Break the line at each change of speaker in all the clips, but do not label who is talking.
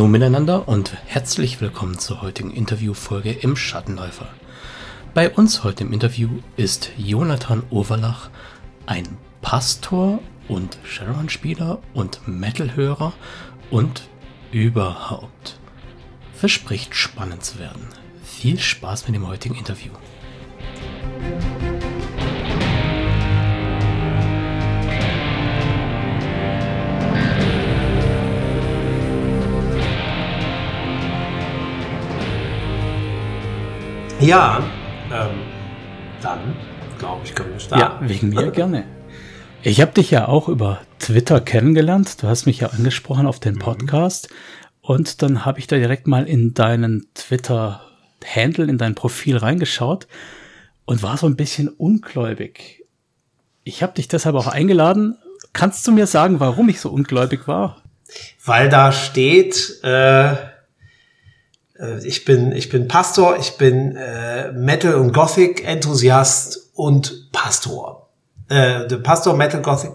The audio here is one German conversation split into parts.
Hallo miteinander und herzlich willkommen zur heutigen Interviewfolge im Schattenläufer. Bei uns heute im Interview ist Jonathan Overlach, ein Pastor und Sharon-Spieler und Metal-Hörer und überhaupt. Verspricht spannend zu werden. Viel Spaß mit dem heutigen Interview.
Ja, ähm, dann glaube ich, können wir starten.
Ja, wegen mir gerne. Ich habe dich ja auch über Twitter kennengelernt. Du hast mich ja angesprochen auf den mhm. Podcast. Mhm. Und dann habe ich da direkt mal in deinen Twitter-Handle, in dein Profil reingeschaut und war so ein bisschen ungläubig. Ich habe dich deshalb auch eingeladen. Kannst du mir sagen, warum ich so ungläubig war?
Weil da steht, äh, äh, ich bin, ich bin Pastor, ich bin äh, Metal- und Gothic-Enthusiast und Pastor. Äh, Pastor, Metal, Gothic.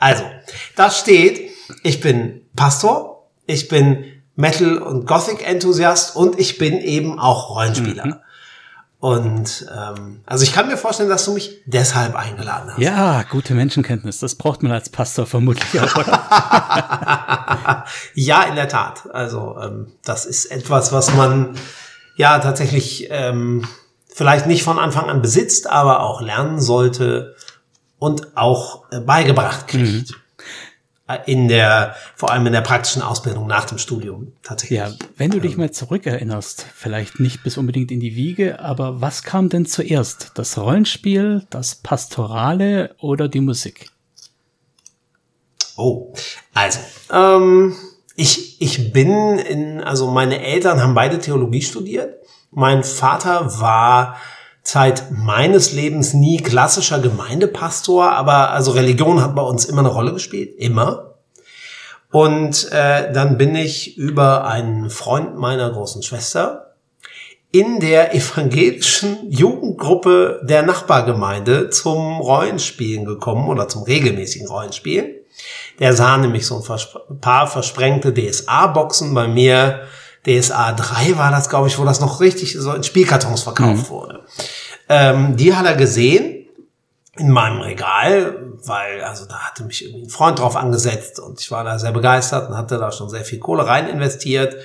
also, da steht, ich bin Pastor, ich bin Metal- und Gothic-Enthusiast und ich bin eben auch Rollenspieler. Mhm. Und ähm, also ich kann mir vorstellen, dass du mich deshalb eingeladen hast.
Ja, gute Menschenkenntnis. Das braucht man als Pastor vermutlich auch.
ja, in der Tat. Also ähm, das ist etwas, was man ja tatsächlich ähm, vielleicht nicht von Anfang an besitzt, aber auch lernen sollte und auch äh, beigebracht kriegt. Mhm in der, vor allem in der praktischen Ausbildung nach dem Studium tatsächlich.
Ja, wenn du dich mal zurückerinnerst, vielleicht nicht bis unbedingt in die Wiege, aber was kam denn zuerst? Das Rollenspiel, das Pastorale oder die Musik?
Oh, also, ähm, ich, ich bin in, also meine Eltern haben beide Theologie studiert. Mein Vater war Zeit meines Lebens nie klassischer Gemeindepastor, aber also Religion hat bei uns immer eine Rolle gespielt, immer. Und äh, dann bin ich über einen Freund meiner großen Schwester in der evangelischen Jugendgruppe der Nachbargemeinde zum Rollenspielen gekommen oder zum regelmäßigen Rollenspielen. Der sah nämlich so ein paar versprengte DSA-Boxen bei mir DSA 3 war das, glaube ich, wo das noch richtig so in Spielkartons verkauft mhm. wurde. Ähm, die hat er gesehen in meinem Regal, weil, also da hatte mich irgendwie ein Freund drauf angesetzt und ich war da sehr begeistert und hatte da schon sehr viel Kohle rein investiert.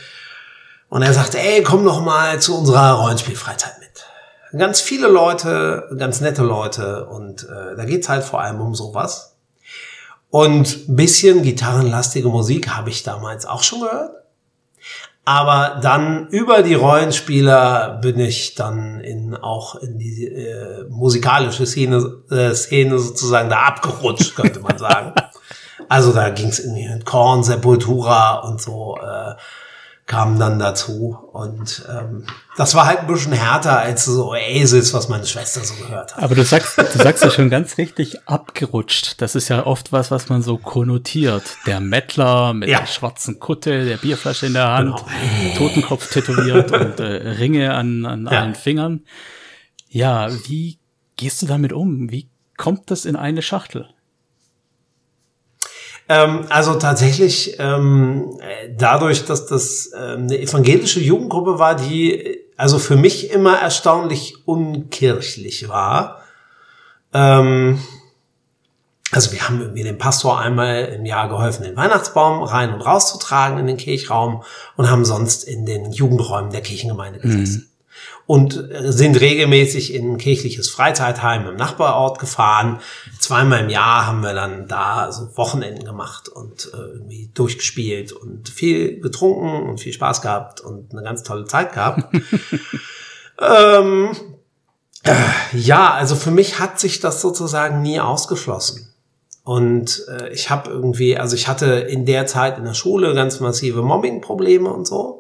Und er sagte, ey, komm noch mal zu unserer Rollenspielfreizeit mit. Ganz viele Leute, ganz nette Leute und äh, da geht's halt vor allem um sowas. Und bisschen gitarrenlastige Musik habe ich damals auch schon gehört. Aber dann über die Rollenspieler bin ich dann in auch in die äh, musikalische Szene, äh, Szene sozusagen da abgerutscht, könnte man sagen. also da ging es irgendwie mit Korn, Sepultura und so. Äh, kamen dann dazu. Und ähm, das war halt ein bisschen härter als so Oasis, was meine Schwester so gehört hat.
Aber du sagst, du sagst ja schon ganz richtig abgerutscht. Das ist ja oft was, was man so konnotiert. Der Mettler mit ja. der schwarzen Kutte, der Bierflasche in der Hand, genau. Totenkopf tätowiert und äh, Ringe an, an ja. allen Fingern. Ja, wie gehst du damit um? Wie kommt das in eine Schachtel?
Ähm, also tatsächlich ähm, dadurch, dass das ähm, eine evangelische Jugendgruppe war, die also für mich immer erstaunlich unkirchlich war. Ähm, also wir haben irgendwie dem Pastor einmal im Jahr geholfen, den Weihnachtsbaum rein und rauszutragen in den Kirchraum und haben sonst in den Jugendräumen der Kirchengemeinde gesessen. Mhm und sind regelmäßig in ein kirchliches Freizeitheim im Nachbarort gefahren. Zweimal im Jahr haben wir dann da so Wochenenden gemacht und äh, irgendwie durchgespielt und viel getrunken und viel Spaß gehabt und eine ganz tolle Zeit gehabt. ähm, äh, ja, also für mich hat sich das sozusagen nie ausgeschlossen. Und äh, ich habe irgendwie, also ich hatte in der Zeit in der Schule ganz massive Mobbing-Probleme und so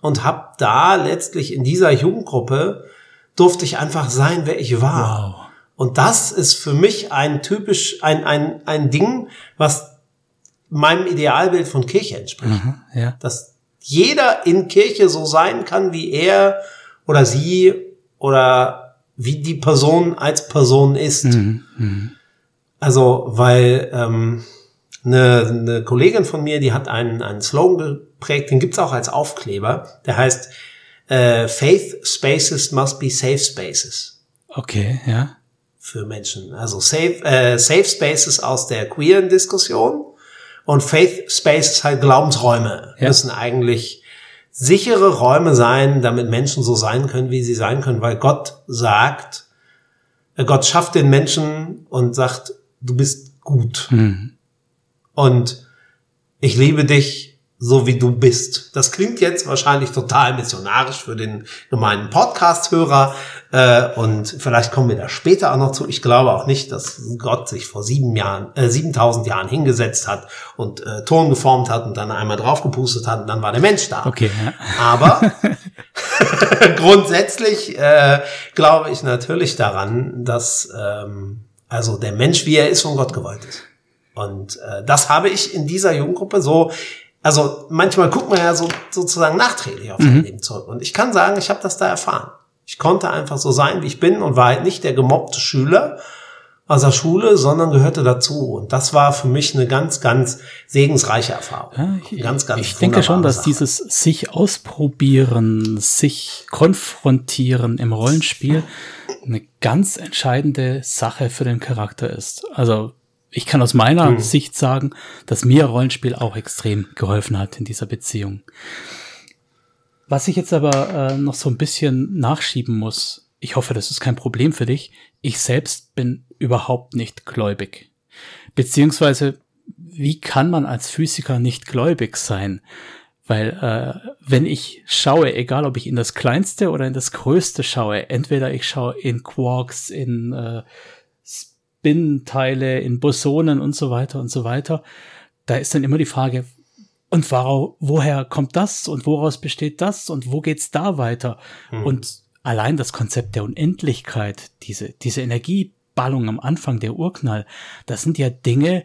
und habe da letztlich in dieser Jugendgruppe durfte ich einfach sein, wer ich war. Wow. Und das ist für mich ein typisch ein ein ein Ding, was meinem Idealbild von Kirche entspricht. Mhm, ja. Dass jeder in Kirche so sein kann, wie er oder sie oder wie die Person als Person ist. Mhm, mh. Also, weil ähm, eine, eine Kollegin von mir, die hat einen, einen Slogan geprägt, den gibt's auch als Aufkleber, der heißt äh, Faith Spaces must be safe spaces.
Okay, ja.
Für Menschen. Also safe, äh, safe Spaces aus der queeren Diskussion und Faith Spaces halt Glaubensräume
Ja.
müssen eigentlich sichere Räume sein, damit Menschen so sein können, wie sie sein können, weil Gott sagt, äh, Gott schafft den Menschen und sagt, du bist gut.
Mhm.
Und ich liebe dich so wie du bist. Das klingt jetzt wahrscheinlich total missionarisch für den gemeinen Podcast-Hörer. Äh, und vielleicht kommen wir da später auch noch zu. Ich glaube auch nicht, dass Gott sich vor sieben Jahren, äh, 7000 Jahren hingesetzt hat und äh, Ton geformt hat und dann einmal draufgepustet hat und dann war der Mensch da.
Okay, ja.
Aber grundsätzlich äh, glaube ich natürlich daran, dass ähm, also der Mensch, wie er ist, von Gott gewollt ist. Und äh, das habe ich in dieser Jugendgruppe so, also manchmal guckt man ja so sozusagen nachträglich auf sein Leben zurück. Und ich kann sagen, ich habe das da erfahren. Ich konnte einfach so sein, wie ich bin und war halt nicht der gemobbte Schüler aus der Schule, sondern gehörte dazu. Und das war für mich eine ganz, ganz segensreiche Erfahrung.
Ja, ich,
ganz, ganz
ich denke schon, dass
Sache.
dieses sich ausprobieren, sich konfrontieren im Rollenspiel eine ganz entscheidende Sache für den Charakter ist. Also ich kann aus meiner
Hm.
Sicht sagen, dass mir Rollenspiel auch extrem geholfen hat in dieser Beziehung. Was ich jetzt aber äh, noch so ein bisschen nachschieben muss, ich hoffe, das ist kein Problem für dich. Ich selbst bin überhaupt nicht gläubig. Beziehungsweise, wie kann man als Physiker nicht gläubig sein? Weil äh, wenn ich schaue, egal ob ich in das Kleinste oder in das Größte schaue, entweder ich schaue in Quarks, in äh, Spin-Teile, in Bosonen und so weiter und so weiter, da ist dann immer die Frage, und wora- woher kommt das und woraus besteht das und wo geht's da weiter? Und allein das Konzept der Unendlichkeit, diese, diese Energieballung am Anfang, der Urknall, das sind ja Dinge,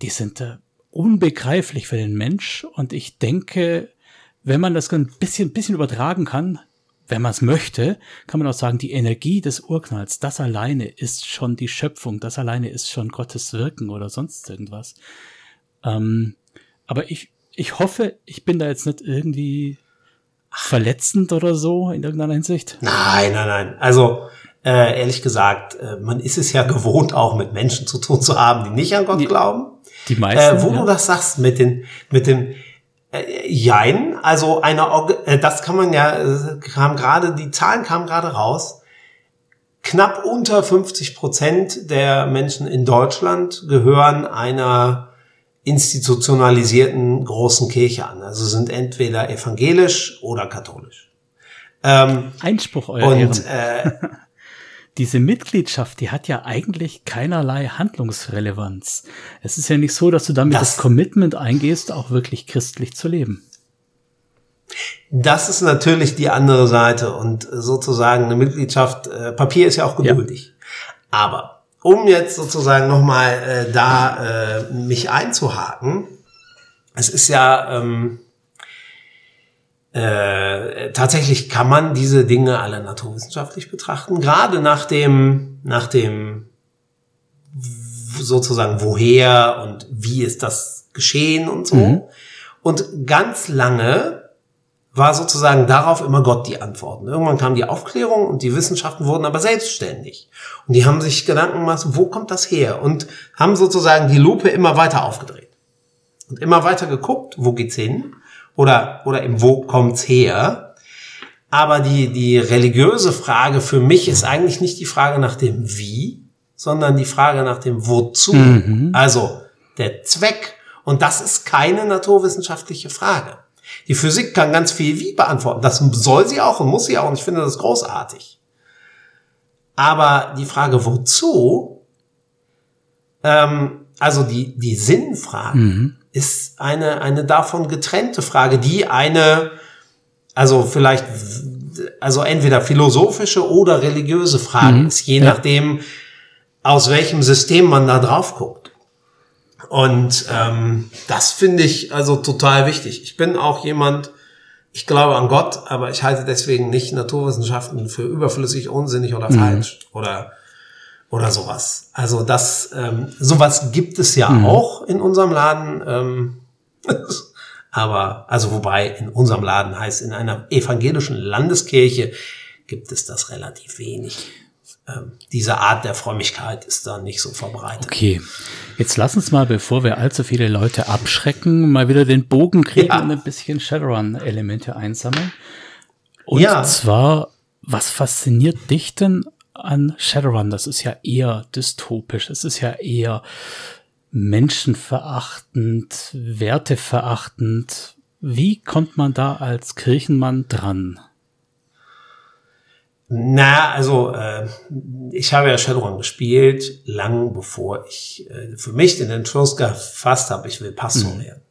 die sind äh, unbegreiflich für den Mensch. Und ich denke, wenn man das ein bisschen, bisschen übertragen kann, wenn man es möchte, kann man auch sagen, die Energie des Urknalls, das alleine ist schon die Schöpfung, das alleine ist schon Gottes Wirken oder sonst irgendwas. Ähm, aber ich, ich hoffe, ich bin da jetzt nicht irgendwie verletzend oder so in irgendeiner Hinsicht.
Nein, nein, nein. Also äh, ehrlich gesagt, äh, man ist es ja gewohnt, auch mit Menschen zu tun zu haben, die nicht an Gott
Die-
glauben.
Die meisten.
Äh, wo
ja.
du das sagst mit den mit dem äh, Jein, also eine Org äh, das kann man ja äh, kam gerade die Zahlen kamen gerade raus. Knapp unter 50 Prozent der Menschen in Deutschland gehören einer institutionalisierten großen Kirche an. Also sind entweder evangelisch oder katholisch. Ähm,
Einspruch, euer
und
Ehren.
äh,
Diese Mitgliedschaft, die hat ja eigentlich keinerlei Handlungsrelevanz. Es ist ja nicht so, dass du damit das,
Das-
Commitment eingehst, auch wirklich christlich zu leben.
Das ist natürlich die andere Seite und sozusagen eine Mitgliedschaft, äh, Papier ist ja auch
Ja.
geduldig. Aber um jetzt sozusagen nochmal äh, da äh, mich einzuhaken, es ist ja ähm, äh, tatsächlich kann man diese Dinge alle naturwissenschaftlich betrachten, gerade nach dem, nach dem sozusagen woher und wie ist das geschehen und so.
Mhm.
Und ganz lange war sozusagen darauf immer Gott die Antworten. Irgendwann kam die Aufklärung und die Wissenschaften wurden aber selbstständig. Und die haben sich Gedanken gemacht, wo kommt das her? Und haben sozusagen die Lupe immer weiter aufgedreht. Und immer weiter geguckt, wo geht's hin? Oder, oder eben, wo kommt's her? Aber die, die religiöse Frage für mich ist eigentlich nicht die Frage nach dem Wie, sondern die Frage nach dem Wozu. Also der Zweck. Und das ist keine naturwissenschaftliche Frage. Die Physik kann ganz viel Wie beantworten. Das soll sie auch und muss sie auch. Und ich finde das großartig. Aber die Frage Wozu, ähm, also die, die Sinnfrage, ist eine, eine davon getrennte Frage, die eine, also vielleicht, also entweder philosophische oder religiöse Frage ist, je
Ja.
nachdem, aus welchem System man da drauf guckt. Und ähm, das finde ich also total wichtig. Ich bin auch jemand, ich glaube an Gott, aber ich halte deswegen nicht Naturwissenschaften für überflüssig, unsinnig oder falsch. Oder oder sowas. Also das, ähm, sowas gibt es ja mhm. auch in unserem Laden. Ähm, aber, also wobei in unserem Laden heißt, in einer evangelischen Landeskirche gibt es das relativ wenig. Ähm, diese Art der Frömmigkeit ist da nicht so verbreitet.
Okay, jetzt lass uns mal, bevor wir allzu viele Leute abschrecken, mal wieder den Bogen kriegen ja. und ein bisschen Shadowrun-Elemente einsammeln. Und ja. zwar, was fasziniert dich denn an Shadowrun? Das ist ja eher dystopisch, es ist ja eher menschenverachtend, werteverachtend. Wie kommt man da als Kirchenmann dran?
Na, also äh, ich habe ja Shadowrun gespielt, lang bevor ich äh, für mich den Entschluss gefasst habe, ich will Pastor mhm. werden.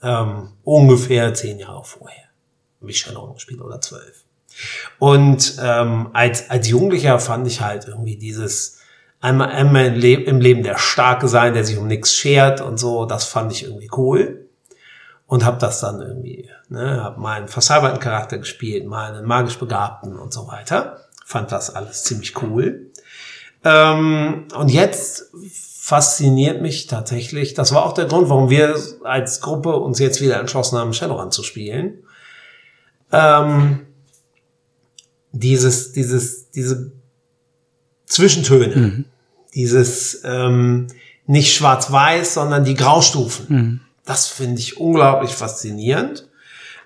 Ähm, ungefähr zehn Jahre vorher habe ich Shadowrun gespielt oder zwölf. Und ähm, als, als Jugendlicher fand ich halt irgendwie dieses einmal, einmal im, Le im Leben der Starke sein, der sich um nichts schert und so, das fand ich irgendwie cool und habe das dann irgendwie, ne, habe mal einen Charakter gespielt, mal einen magisch Begabten und so weiter. Fand das alles ziemlich cool. Ähm, und jetzt fasziniert mich tatsächlich, das war auch der Grund, warum wir als Gruppe uns jetzt wieder entschlossen haben, Shadowrun zu spielen. Ähm, dieses, dieses, diese Zwischentöne, mhm. dieses ähm, nicht schwarz-weiß, sondern die Graustufen. Mhm das finde ich unglaublich faszinierend.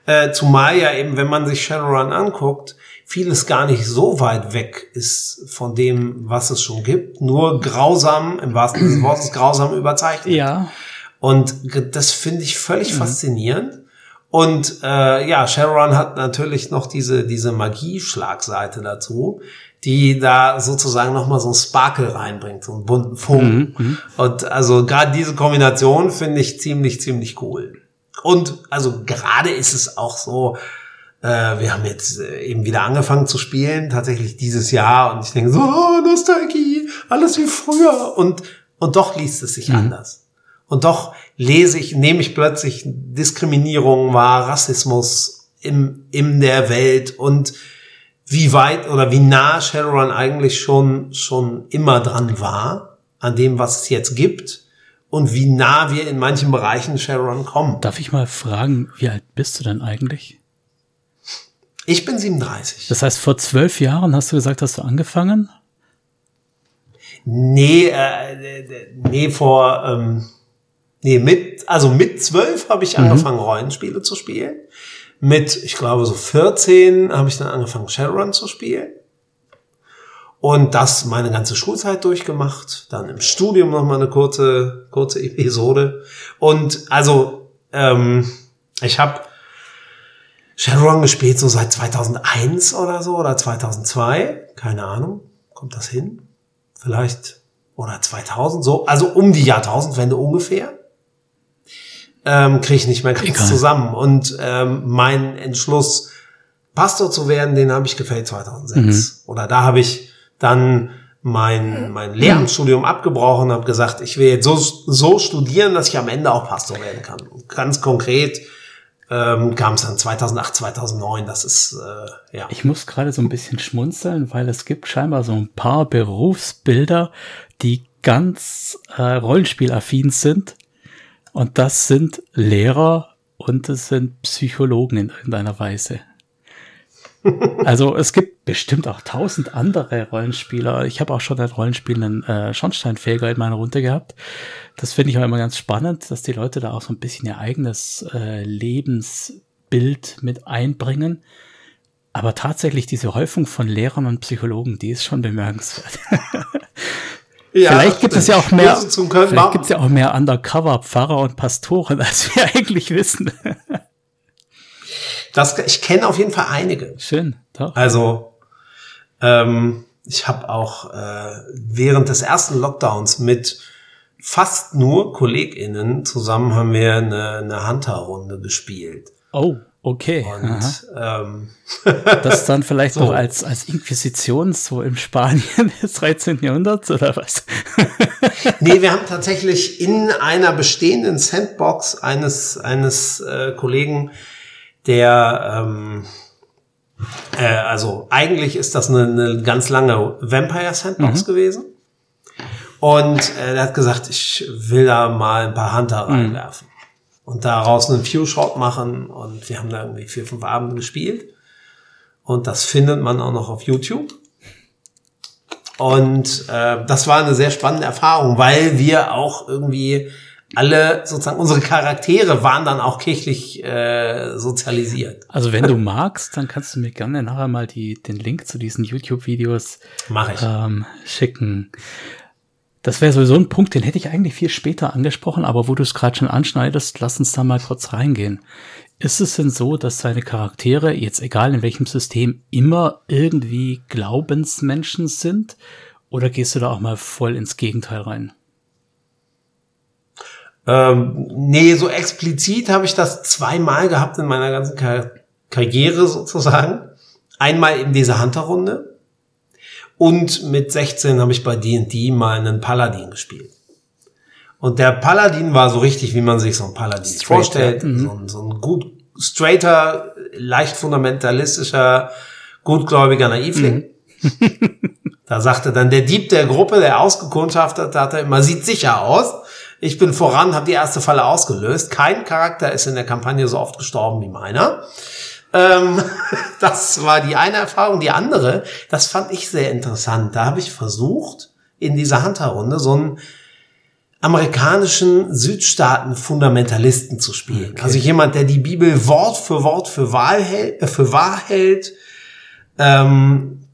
Äh, zumal ja eben, wenn man sich Shadowrun anguckt, vieles gar nicht so weit weg ist von dem, was es schon gibt. Nur grausam, im wahrsten Sinne des Wortes, grausam überzeichnet.
Ja.
Und das finde ich völlig mhm. faszinierend. Und äh, ja, Shadowrun hat natürlich noch diese, diese Magie-Schlagseite dazu, die da sozusagen nochmal so ein Sparkle reinbringt, so einen bunten Funken. Mhm, mhm, und also gerade diese Kombination finde ich ziemlich, ziemlich cool. Und also gerade ist es auch so, äh, wir haben jetzt äh, eben wieder angefangen zu spielen, tatsächlich dieses Jahr, und ich denke so, oh, Nostalgie, alles wie früher. Und, und doch liest es sich mhm. anders. Und doch lese ich, nehme ich plötzlich Diskriminierung wahr, Rassismus im, in der Welt und wie weit oder wie nah Shadowrun eigentlich schon, schon immer dran war an dem, was es jetzt gibt und wie nah wir in manchen Bereichen Shadowrun kommen.
Darf ich mal fragen, wie alt bist du denn eigentlich?
Ich bin 37.
Das heißt, vor zwölf Jahren hast du gesagt, hast du angefangen?
Nee, äh, nee, vor, ähm, nee, mit, also mit zwölf habe ich mhm. angefangen, Rollenspiele zu spielen mit, ich glaube, so 14 habe ich dann angefangen, Shadowrun zu spielen. Und das meine ganze Schulzeit durchgemacht. Dann im Studium noch mal eine kurze, kurze Episode. Und also, ähm, ich habe Shadowrun gespielt so seit 2001 oder so oder 2002. Keine Ahnung. Kommt das hin? Vielleicht. Oder 2000 so. Also um die Jahrtausendwende ungefähr ähm, kriege ich nicht mehr ganz Egal. zusammen. Und ähm, mein Entschluss, Pastor zu werden, den habe ich gefällt 2006. Mhm. Oder da habe ich dann mein, mein Lehramtsstudium abgebrochen und habe gesagt, ich will jetzt so, so studieren, dass ich am Ende auch Pastor werden kann. Und ganz konkret ähm, kam es dann 2008, 2009. Das ist, äh, ja.
Ich muss gerade so ein bisschen schmunzeln, weil es gibt scheinbar so ein paar Berufsbilder, die ganz äh, rollenspielaffin sind und das sind Lehrer und es sind Psychologen in irgendeiner Weise. Also es gibt bestimmt auch tausend andere Rollenspieler. Ich habe auch schon ein Rollenspiel einen äh, Schornsteinfeger in meiner Runde gehabt. Das finde ich auch immer ganz spannend, dass die Leute da auch so ein bisschen ihr eigenes äh, Lebensbild mit einbringen. Aber tatsächlich diese Häufung von Lehrern und Psychologen, die ist schon bemerkenswert. Ja, vielleicht gibt es ja auch mehr, vielleicht gibt es ja auch mehr Undercover-Pfarrer und Pastoren, als wir eigentlich wissen.
Das, ich kenne auf jeden Fall einige.
Schön.
Doch. Also ähm, ich habe auch äh, während des ersten Lockdowns mit fast nur KollegInnen zusammen haben wir eine, eine Hunter-Runde gespielt.
Oh. Okay.
Und, ähm,
das dann vielleicht so. noch als, als Inquisition so im Spanien des 13. Jahrhunderts oder was?
nee, wir haben tatsächlich in einer bestehenden Sandbox eines, eines äh, Kollegen, der, ähm, äh, also eigentlich ist das eine, eine ganz lange Vampire Sandbox mhm. gewesen. Und äh, er hat gesagt, ich will da mal ein paar Hunter
Mhm.
Und daraus einen Few-Shot machen. Und wir haben da irgendwie vier, fünf Abende gespielt. Und das findet man auch noch auf YouTube. Und äh, das war eine sehr spannende Erfahrung, weil wir auch irgendwie alle sozusagen unsere Charaktere waren dann auch kirchlich äh, sozialisiert.
Also wenn du magst, dann kannst du mir gerne nachher mal die, den Link zu diesen YouTube-Videos ähm, schicken. Das wäre sowieso ein Punkt, den hätte ich eigentlich viel später angesprochen, aber wo du es gerade schon anschneidest, lass uns da mal kurz reingehen. Ist es denn so, dass deine Charaktere, jetzt egal in welchem System, immer irgendwie Glaubensmenschen sind? Oder gehst du da auch mal voll ins Gegenteil rein?
Ähm, nee, so explizit habe ich das zweimal gehabt in meiner ganzen Kar Karriere sozusagen. Einmal in dieser Hunter-Runde und mit 16 habe ich bei D&D mal einen Paladin gespielt. Und der Paladin war so richtig, wie man sich so einen Paladin
Straight,
vorstellt.
ja. Mhm.
So, ein, so ein gut straighter, leicht fundamentalistischer, gutgläubiger Naivling. Da sagte dann der Dieb der Gruppe, der ausgekundschaftet hatte, immer sieht sicher aus. Ich bin voran, habe die erste Falle ausgelöst. Kein Charakter ist in der Kampagne so oft gestorben wie meiner. Ähm, das war die eine Erfahrung. Die andere, das fand ich sehr interessant. Da habe ich versucht, in dieser Hunter-Runde so einen amerikanischen Südstaaten-Fundamentalisten zu spielen. Also jemand, der die Bibel Wort für Wort für, wahr hält, äh, für wahr hält ähm,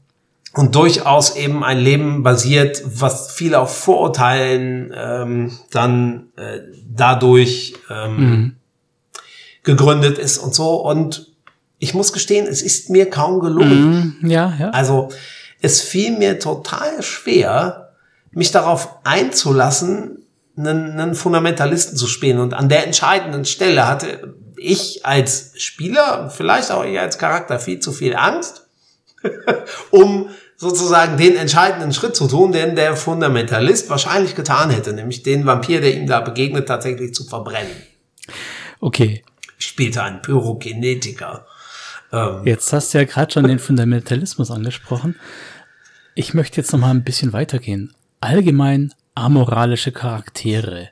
und durchaus eben ein Leben basiert, was viel auf Vorurteilen ähm, dann äh, dadurch ähm, gegründet ist und so. Und ich muss gestehen, es ist mir kaum gelungen.
Hm, ja, ja.
Also es fiel mir total schwer, mich darauf einzulassen, einen, einen Fundamentalisten zu spielen. Und an der entscheidenden Stelle hatte ich als Spieler, vielleicht auch ich als Charakter, viel zu viel Angst, um sozusagen den entscheidenden Schritt zu tun, den der Fundamentalist wahrscheinlich getan hätte, nämlich den Vampir, der ihm da begegnet, tatsächlich zu verbrennen.
Okay.
Ich spielte einen Pyrokinetiker. Ähm,
Jetzt hast du ja gerade schon den Fundamentalismus angesprochen. Ich möchte jetzt noch mal ein bisschen weitergehen. Allgemein amoralische Charaktere.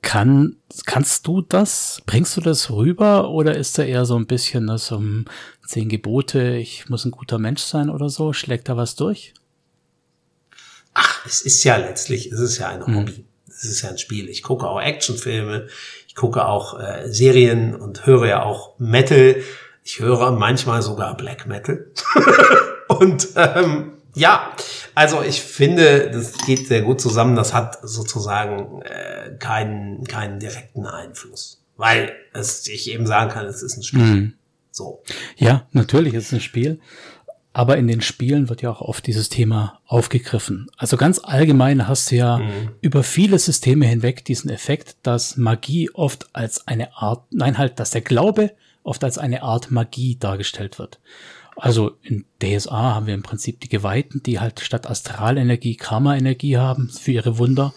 Kann, kannst du das? Bringst du das rüber oder ist da eher so ein bisschen das um zehn Gebote, ich muss ein guter Mensch sein oder so? Schlägt da was durch?
Ach, es ist ja letztlich, es ist ja ein Hobby. Es ist ja ein Spiel. Ich gucke auch Actionfilme, ich gucke auch äh, Serien und höre ja auch Metal. Ich höre manchmal sogar Black Metal. und ähm, ja, also ich finde, das geht sehr gut zusammen. Das hat sozusagen äh, keinen, keinen direkten Einfluss. Weil es, ich eben sagen kann, es ist ein Spiel. So.
Ja, natürlich ist es ein Spiel. Aber in den Spielen wird ja auch oft dieses Thema aufgegriffen. Also ganz allgemein hast du ja über viele Systeme hinweg diesen Effekt, dass Magie oft als eine Art, nein halt, dass der Glaube oft als eine Art Magie dargestellt wird. Also in DSA haben wir im Prinzip die Geweihten, die halt statt Astralenergie Karma-Energie haben für ihre Wunder.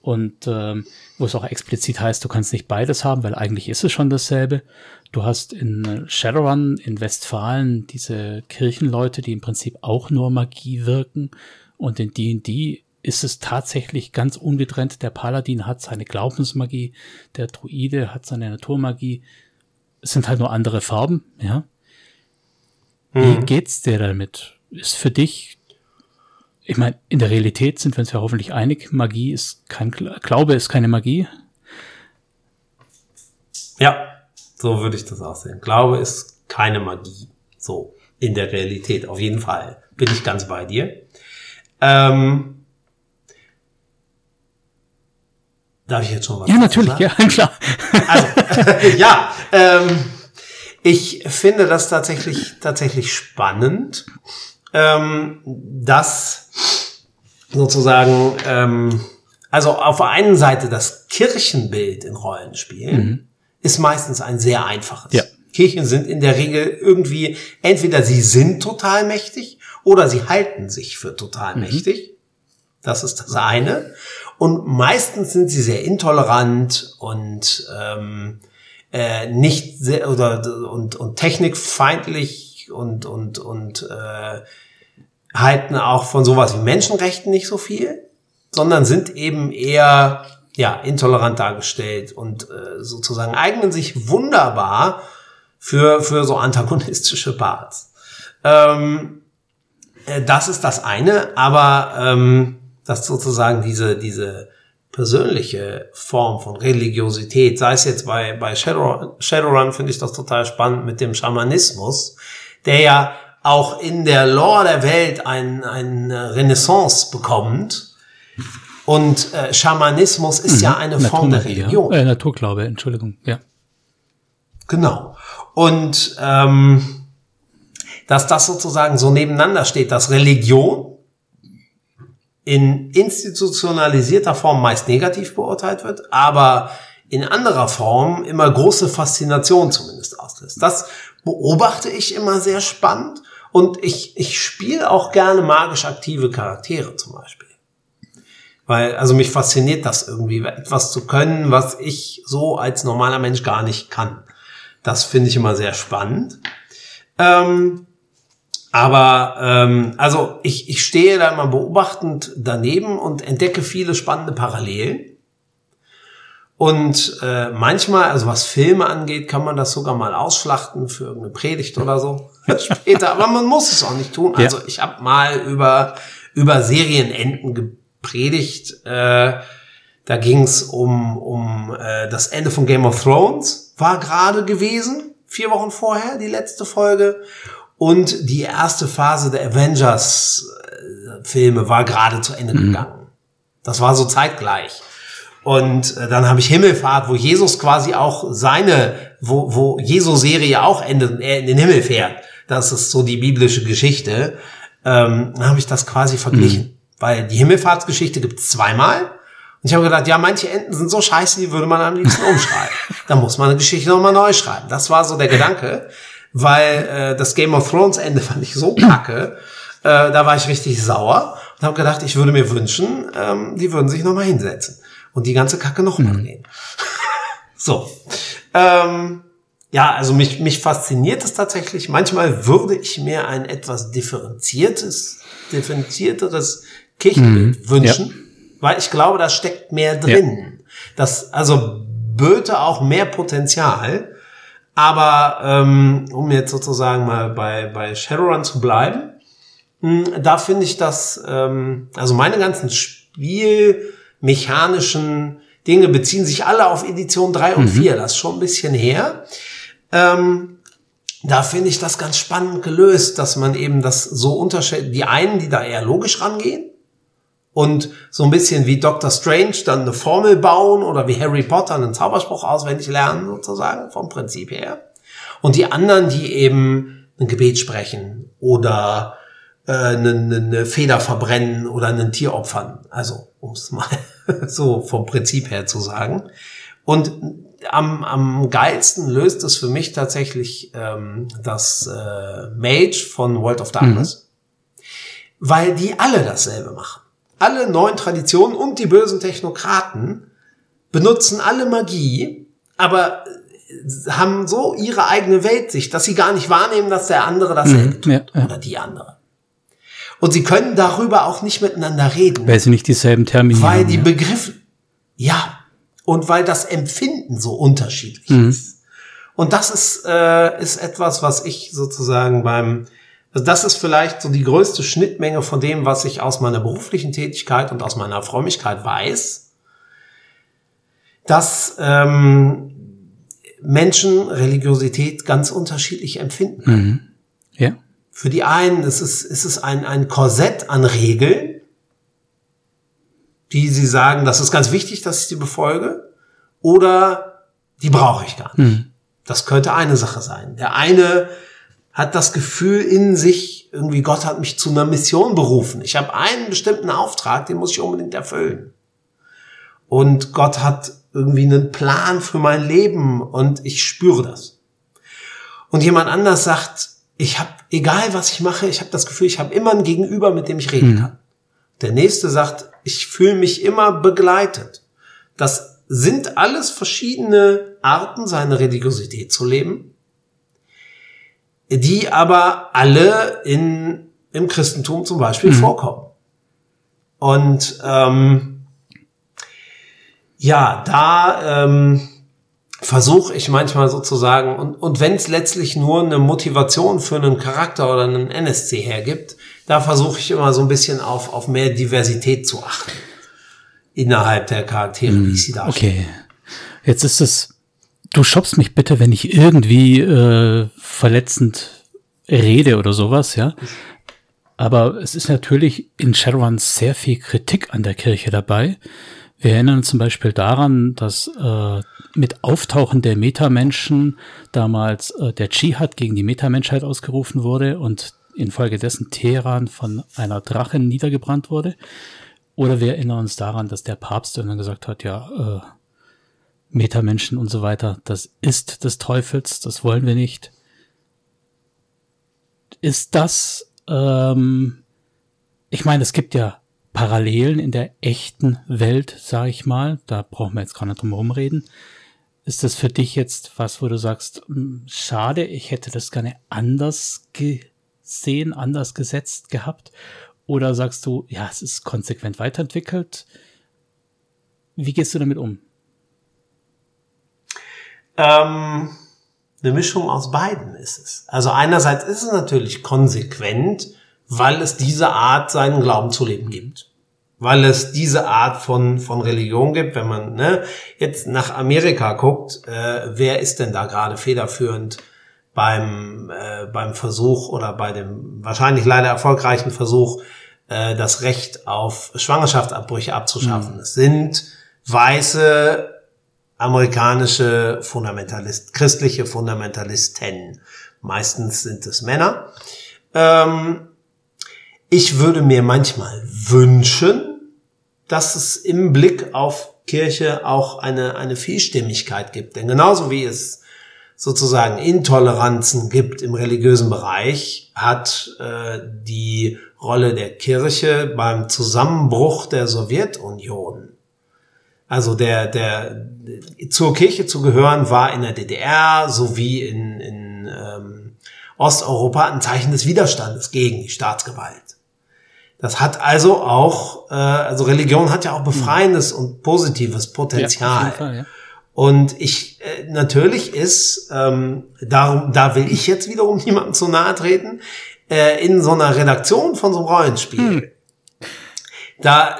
Und ähm, wo es auch explizit heißt, du kannst nicht beides haben, weil eigentlich ist es schon dasselbe. Du hast in Shadowrun in Westfalen diese Kirchenleute, die im Prinzip auch nur Magie wirken. Und in D&D ist es tatsächlich ganz ungetrennt. Der Paladin hat seine Glaubensmagie, der Druide hat seine Naturmagie. Es sind halt nur andere Farben, ja. Wie geht's dir damit? Ist für dich, ich meine, in der Realität sind wir uns ja hoffentlich einig, Magie ist kein, Gla- Glaube ist keine Magie.
Ja, so würde ich das auch sehen. Glaube ist keine Magie. So, in der Realität, auf jeden Fall. Bin ich ganz bei dir. Ähm, darf ich jetzt schon was
Ja, natürlich,
sagen?
ja, klar.
Also, ja, ähm, ich finde das tatsächlich, tatsächlich spannend, ähm, dass sozusagen, ähm, also auf der einen Seite das Kirchenbild in Rollenspielen ist meistens ein sehr einfaches.
Ja.
Kirchen sind in der Regel irgendwie, entweder sie sind total mächtig oder sie halten sich für total mächtig. Das ist das eine. Und meistens sind sie sehr intolerant und ähm, äh, nicht sehr oder und und technikfeindlich und und und äh, halten auch von sowas wie Menschenrechten nicht so viel. sondern sind eben eher ja, intolerant dargestellt und äh, sozusagen eignen sich wunderbar für, für so antagonistische Parts. Ähm, äh, das ist das eine, aber ähm, dass sozusagen diese, diese persönliche Form von Religiosität, sei es jetzt bei, bei Shadow, Shadowrun, finde ich das total spannend mit dem Schamanismus, der ja auch in der Lore der Welt ein, eine Renaissance bekommt. Und äh, Schamanismus ist mhm. ja eine Form der Religion.
Äh, Naturglaube, Entschuldigung, ja.
Genau. Und ähm, dass das sozusagen so nebeneinander steht, dass Religion in institutionalisierter Form meist negativ beurteilt wird, aber in anderer Form immer große Faszination zumindest auslöst. Das beobachte ich immer sehr spannend und ich, ich spiele auch gerne magisch aktive Charaktere zum Beispiel. Weil, also mich fasziniert das irgendwie, etwas zu können, was ich so als normaler Mensch gar nicht kann. Das finde ich immer sehr spannend. Ähm, aber ähm, also ich, ich stehe da immer beobachtend daneben und entdecke viele spannende Parallelen. Und äh, manchmal, also was Filme angeht, kann man das sogar mal ausschlachten für irgendeine Predigt oder so später. Aber man muss es auch nicht tun. Also ich habe mal über über Serienenden gepredigt. Äh, da ging es um um äh, das Ende von Game of Thrones war gerade gewesen, vier Wochen vorher die letzte Folge und die erste Phase der Avengers-Filme war gerade zu Ende mhm. gegangen. Das war so zeitgleich. Und äh, dann habe ich Himmelfahrt, wo Jesus quasi auch seine, wo, wo Jesu-Serie auch endet und er in den Himmel fährt. Das ist so die biblische Geschichte. Ähm, dann habe ich das quasi verglichen. Mhm. Weil die Himmelfahrtsgeschichte gibt es zweimal. Und ich habe gedacht, ja, manche Enden sind so scheiße, die würde man am liebsten umschreiben. da muss man eine Geschichte nochmal neu schreiben. Das war so der Gedanke weil äh, das Game of Thrones Ende fand ich so kacke. Äh, da war ich richtig sauer und habe gedacht, ich würde mir wünschen, ähm, die würden sich nochmal hinsetzen und die ganze Kacke nochmal mhm. gehen. so. Ähm, ja, also mich, mich fasziniert es tatsächlich. Manchmal würde ich mir ein etwas differenziertes, differenzierteres Kirchenbild mhm. wünschen, ja. weil ich glaube, da steckt mehr drin. Ja. Das, also böte auch mehr Potenzial. Aber ähm, um jetzt sozusagen mal bei, bei Shadowrun zu bleiben, mh, hm, da finde ich das, ähm, also meine ganzen spielmechanischen Dinge beziehen sich alle auf Edition 3 und mhm. 4. Das ist schon ein bisschen her. Ähm, da finde ich das ganz spannend gelöst, dass man eben das so unterscheidet. Die einen, die da eher logisch rangehen, und so ein bisschen wie Dr. Strange dann eine Formel bauen oder wie Harry Potter einen Zauberspruch auswendig lernen, sozusagen, vom Prinzip her. Und die anderen, die eben ein Gebet sprechen oder äh, eine, eine Feder verbrennen oder einen Tier opfern. Also, um es mal so vom Prinzip her zu sagen. Und am, am geilsten löst es für mich tatsächlich ähm, das äh, Mage von World of Darkness, mhm. weil die alle dasselbe machen alle neuen Traditionen und die bösen Technokraten benutzen alle Magie, aber haben so ihre eigene Weltsicht, dass sie gar nicht wahrnehmen, dass der andere dasselbe mhm, tut ja, ja. oder die andere. Und sie können darüber auch nicht miteinander reden.
Weil sie nicht dieselben Termine
Weil haben, die ja. Begriffe, ja, und weil das Empfinden so unterschiedlich mhm. ist. Und das ist, äh, ist etwas, was ich sozusagen beim also das ist vielleicht so die größte Schnittmenge von dem, was ich aus meiner beruflichen Tätigkeit und aus meiner Frömmigkeit weiß, dass ähm, Menschen Religiosität ganz unterschiedlich empfinden. Mhm.
Ja.
Für die einen ist es, ist es ein, ein Korsett an Regeln, die sie sagen, das ist ganz wichtig, dass ich die befolge, oder die brauche ich gar nicht. Mhm. Das könnte eine Sache sein. Der eine hat das Gefühl in sich, irgendwie Gott hat mich zu einer Mission berufen. Ich habe einen bestimmten Auftrag, den muss ich unbedingt erfüllen. Und Gott hat irgendwie einen Plan für mein Leben und ich spüre das. Und jemand anders sagt, ich habe, egal was ich mache, ich habe das Gefühl, ich habe immer ein Gegenüber, mit dem ich reden mhm. kann. Der nächste sagt, ich fühle mich immer begleitet. Das sind alles verschiedene Arten, seine Religiosität zu leben die aber alle in, im Christentum zum Beispiel mhm. vorkommen. Und ähm, ja, da ähm, versuche ich manchmal sozusagen, und, und wenn es letztlich nur eine Motivation für einen Charakter oder einen NSC hergibt, da versuche ich immer so ein bisschen auf, auf mehr Diversität zu achten. Innerhalb der Charaktere, wie ich sie
hm, darstelle. Okay. Jetzt ist es, du schoppst mich bitte, wenn ich irgendwie äh, verletzend rede oder sowas, ja. Aber es ist natürlich in Shadowrun sehr viel Kritik an der Kirche dabei. Wir erinnern uns zum Beispiel daran, dass äh, mit Auftauchen der Metamenschen damals äh, der Dschihad gegen die Metamenschheit ausgerufen wurde und infolgedessen Teheran von einer Drache niedergebrannt wurde. Oder wir erinnern uns daran, dass der Papst dann gesagt hat, ja, äh, Metamenschen und so weiter, das ist des Teufels, das wollen wir nicht. Ist das, ähm, ich meine, es gibt ja Parallelen in der echten Welt, sage ich mal. Da brauchen wir jetzt gar nicht drum herum reden. Ist das für dich jetzt was, wo du sagst, hm, schade, ich hätte das gerne anders gesehen, anders gesetzt gehabt? Oder sagst du, ja, es ist konsequent weiterentwickelt? Wie gehst du damit um?
Ähm, eine Mischung aus beiden ist es. Also einerseits ist es natürlich konsequent, weil es diese Art, seinen Glauben zu leben gibt. Weil es diese Art von, von Religion gibt. Wenn man ne, jetzt nach Amerika guckt, äh, wer ist denn da gerade federführend beim, äh, beim Versuch oder bei dem wahrscheinlich leider erfolgreichen Versuch, äh, das Recht auf Schwangerschaftsabbrüche abzuschaffen? Mhm. Es sind weiße amerikanische Fundamentalist, christliche Fundamentalisten. Meistens sind es Männer. Ähm, ich würde mir manchmal wünschen, dass es im Blick auf Kirche auch eine, eine Vielstimmigkeit gibt. Denn genauso wie es sozusagen Intoleranzen gibt im religiösen Bereich, hat äh, die Rolle der Kirche beim Zusammenbruch der Sowjetunion, also der, der zur Kirche zu gehören, war in der DDR sowie in, in ähm, Osteuropa ein Zeichen des Widerstandes gegen die Staatsgewalt. Das hat also auch, äh, also Religion hat ja auch befreiendes mhm. und positives Potenzial. Ja, Fall, ja. Und ich, äh, natürlich ist, ähm, darum, da will ich jetzt wiederum niemandem zu nahe treten, äh, in so einer Redaktion von so einem Rollenspiel. Hm. Da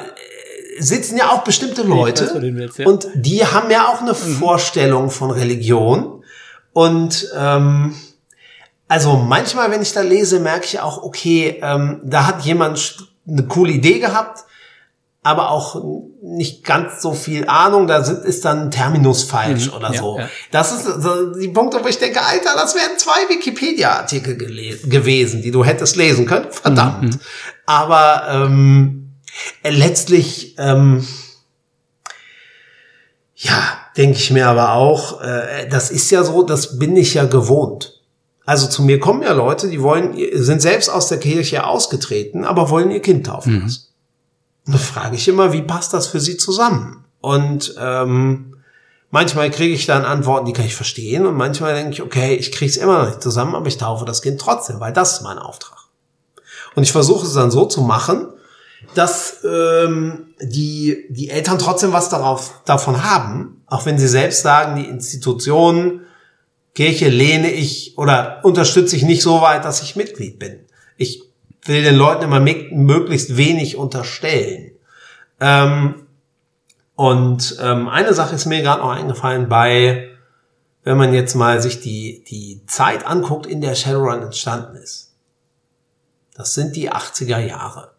sitzen ja auch bestimmte Leute weiß, ja. und die haben ja auch eine mhm. Vorstellung von Religion. Und ähm, also manchmal, wenn ich da lese, merke ich auch, okay, ähm, da hat jemand eine coole Idee gehabt, aber auch nicht ganz so viel Ahnung, da ist dann Terminus falsch mhm, oder ja, so. Ja. Das ist so die Punkte, wo ich denke, Alter, das wären zwei Wikipedia-Artikel gewesen, die du hättest lesen können. Verdammt. Mhm. Aber ähm, äh, letztlich, ähm, ja, denke ich mir aber auch, äh, das ist ja so, das bin ich ja gewohnt. Also zu mir kommen ja Leute, die wollen, sind selbst aus der Kirche ausgetreten, aber wollen ihr Kind taufen mhm. lassen. Und da frage ich immer, wie passt das für sie zusammen? Und ähm, manchmal kriege ich dann Antworten, die kann ich verstehen, und manchmal denke ich, okay, ich kriege es immer noch nicht zusammen, aber ich taufe das Kind trotzdem, weil das ist mein Auftrag. Und ich versuche es dann so zu machen, dass ähm, die, die Eltern trotzdem was darauf, davon haben, auch wenn sie selbst sagen, die Institutionen Kirche lehne ich oder unterstütze ich nicht so weit, dass ich Mitglied bin. Ich will den Leuten immer möglichst wenig unterstellen. Ähm, und ähm, eine Sache ist mir gerade noch eingefallen bei, wenn man jetzt mal sich die, die Zeit anguckt, in der Shadowrun entstanden ist. Das sind die 80er Jahre.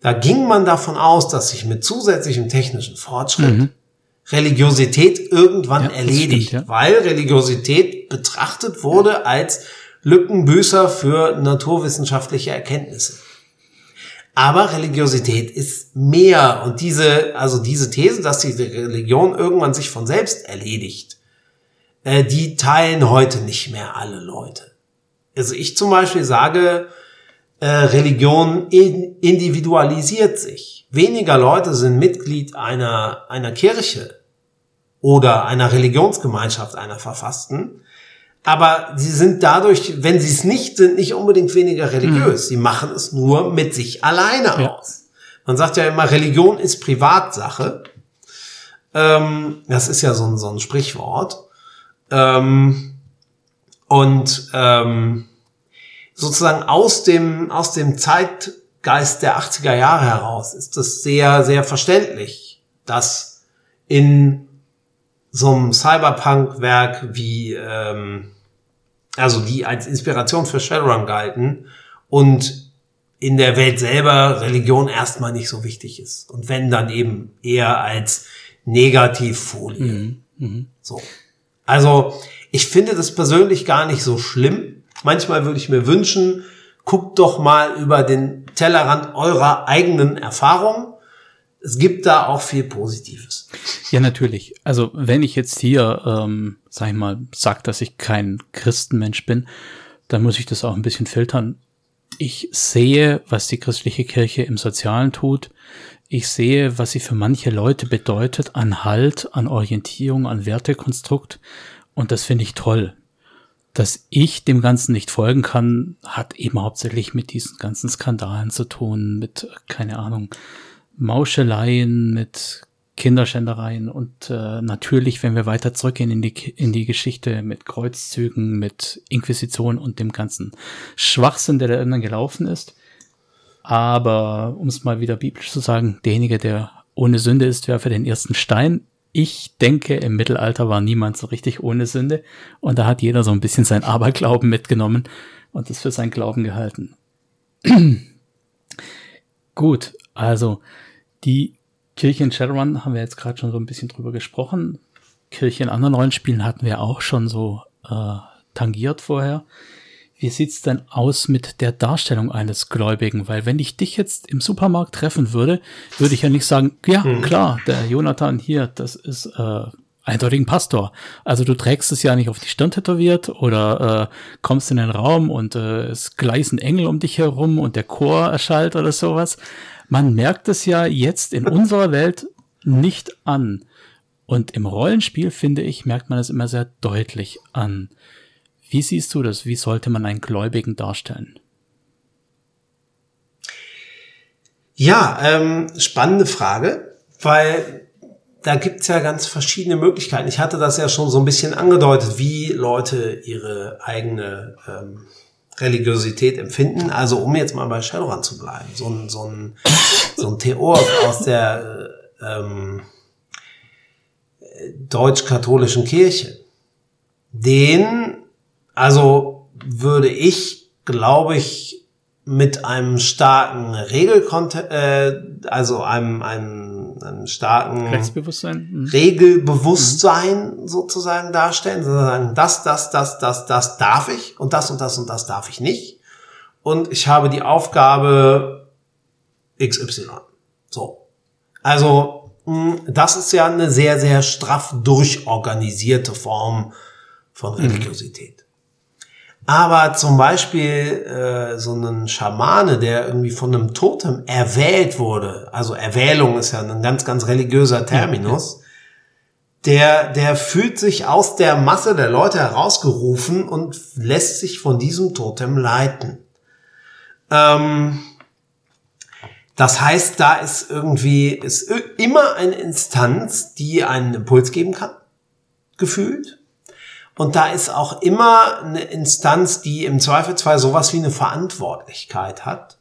Da ging man davon aus, dass sich mit zusätzlichem technischen Fortschritt mhm. Religiosität irgendwann ja, erledigt, stimmt, ja. weil Religiosität betrachtet wurde ja. als Lückenbüßer für naturwissenschaftliche Erkenntnisse. Aber Religiosität ist mehr und diese, also diese These, dass die Religion irgendwann sich von selbst erledigt, äh, die teilen heute nicht mehr alle Leute. Also ich zum Beispiel sage, äh, Religion individualisiert sich. Weniger Leute sind Mitglied einer, einer Kirche oder einer Religionsgemeinschaft einer Verfassten. Aber sie sind dadurch, wenn sie es nicht sind, nicht unbedingt weniger religiös. Mhm. Sie machen es nur mit sich alleine ja. aus. Man sagt ja immer, Religion ist Privatsache. Ähm, das ist ja so ein, so ein Sprichwort. Ähm, und ähm, sozusagen aus dem, aus dem Zeitgeist der 80er Jahre heraus ist es sehr, sehr verständlich, dass in so einem Cyberpunk-Werk wie, ähm, also die als Inspiration für Shadowrun galten und in der Welt selber Religion erstmal nicht so wichtig ist. Und wenn dann eben eher als Negativfolie. Mhm. Mhm. So. Also, ich finde das persönlich gar nicht so schlimm. Manchmal würde ich mir wünschen, guckt doch mal über den Tellerrand eurer eigenen Erfahrung. Es gibt da auch viel Positives.
Ja, natürlich. Also wenn ich jetzt hier, ähm, sag ich mal, sag, dass ich kein Christenmensch bin, dann muss ich das auch ein bisschen filtern. Ich sehe, was die christliche Kirche im Sozialen tut. Ich sehe, was sie für manche Leute bedeutet an Halt, an Orientierung, an Wertekonstrukt. Und das finde ich toll. Dass ich dem Ganzen nicht folgen kann, hat eben hauptsächlich mit diesen ganzen Skandalen zu tun, mit, keine Ahnung, Mauscheleien, mit Kinderschändereien und äh, natürlich, wenn wir weiter zurückgehen in die, in die Geschichte mit Kreuzzügen, mit Inquisition und dem ganzen Schwachsinn, der da irgendwann gelaufen ist. Aber um es mal wieder biblisch zu sagen, derjenige, der ohne Sünde ist, werfe den ersten Stein. Ich denke, im Mittelalter war niemand so richtig ohne Sünde und da hat jeder so ein bisschen sein Aberglauben mitgenommen und das für sein Glauben gehalten. Gut, also die Kirche in Shadowrun haben wir jetzt gerade schon so ein bisschen drüber gesprochen. Kirche in anderen Rollenspielen hatten wir auch schon so äh, tangiert vorher. Wie sieht's denn aus mit der Darstellung eines Gläubigen? Weil wenn ich dich jetzt im Supermarkt treffen würde, würde ich ja nicht sagen, ja, mhm. klar, der Jonathan hier, das ist äh, eindeutig ein Pastor. Also du trägst es ja nicht auf die Stirn tätowiert oder äh, kommst in den Raum und äh, es gleißen Engel um dich herum und der Chor erschallt oder sowas. Man merkt es ja jetzt in unserer Welt nicht an. Und im Rollenspiel, finde ich, merkt man es immer sehr deutlich an. Wie siehst du das? Wie sollte man einen Gläubigen darstellen?
Ja, ähm, spannende Frage, weil da gibt's ja ganz verschiedene Möglichkeiten. Ich hatte das ja schon so ein bisschen angedeutet, wie Leute ihre eigene ähm, Religiosität empfinden. Also um jetzt mal bei Shadowrun zu bleiben, so ein, so ein, so ein Theor aus der ähm, deutsch-katholischen Kirche, den, also würde ich, glaube ich, mit einem starken Regelkontext, äh, also einem, einem, einem starken
Rechtsbewusstsein. Mhm.
Regelbewusstsein mhm. sozusagen darstellen, sondern das, das, das, das, das darf ich und das und das und das darf ich nicht. Und ich habe die Aufgabe XY. So. Also, hm, das ist ja eine sehr, sehr straff durchorganisierte Form von mhm. Aber zum Beispiel äh, so einen Schamane, der irgendwie von einem Totem erwählt wurde, also Erwählung ist ja ein ganz, ganz religiöser Terminus, der, der fühlt sich aus der Masse der Leute herausgerufen und lässt sich von diesem Totem leiten. Ähm, das heißt, da ist irgendwie, ist immer eine Instanz, die einen Impuls geben kann, gefühlt und da ist auch immer eine Instanz, die im Zweifelsfall sowas wie eine Verantwortlichkeit hat.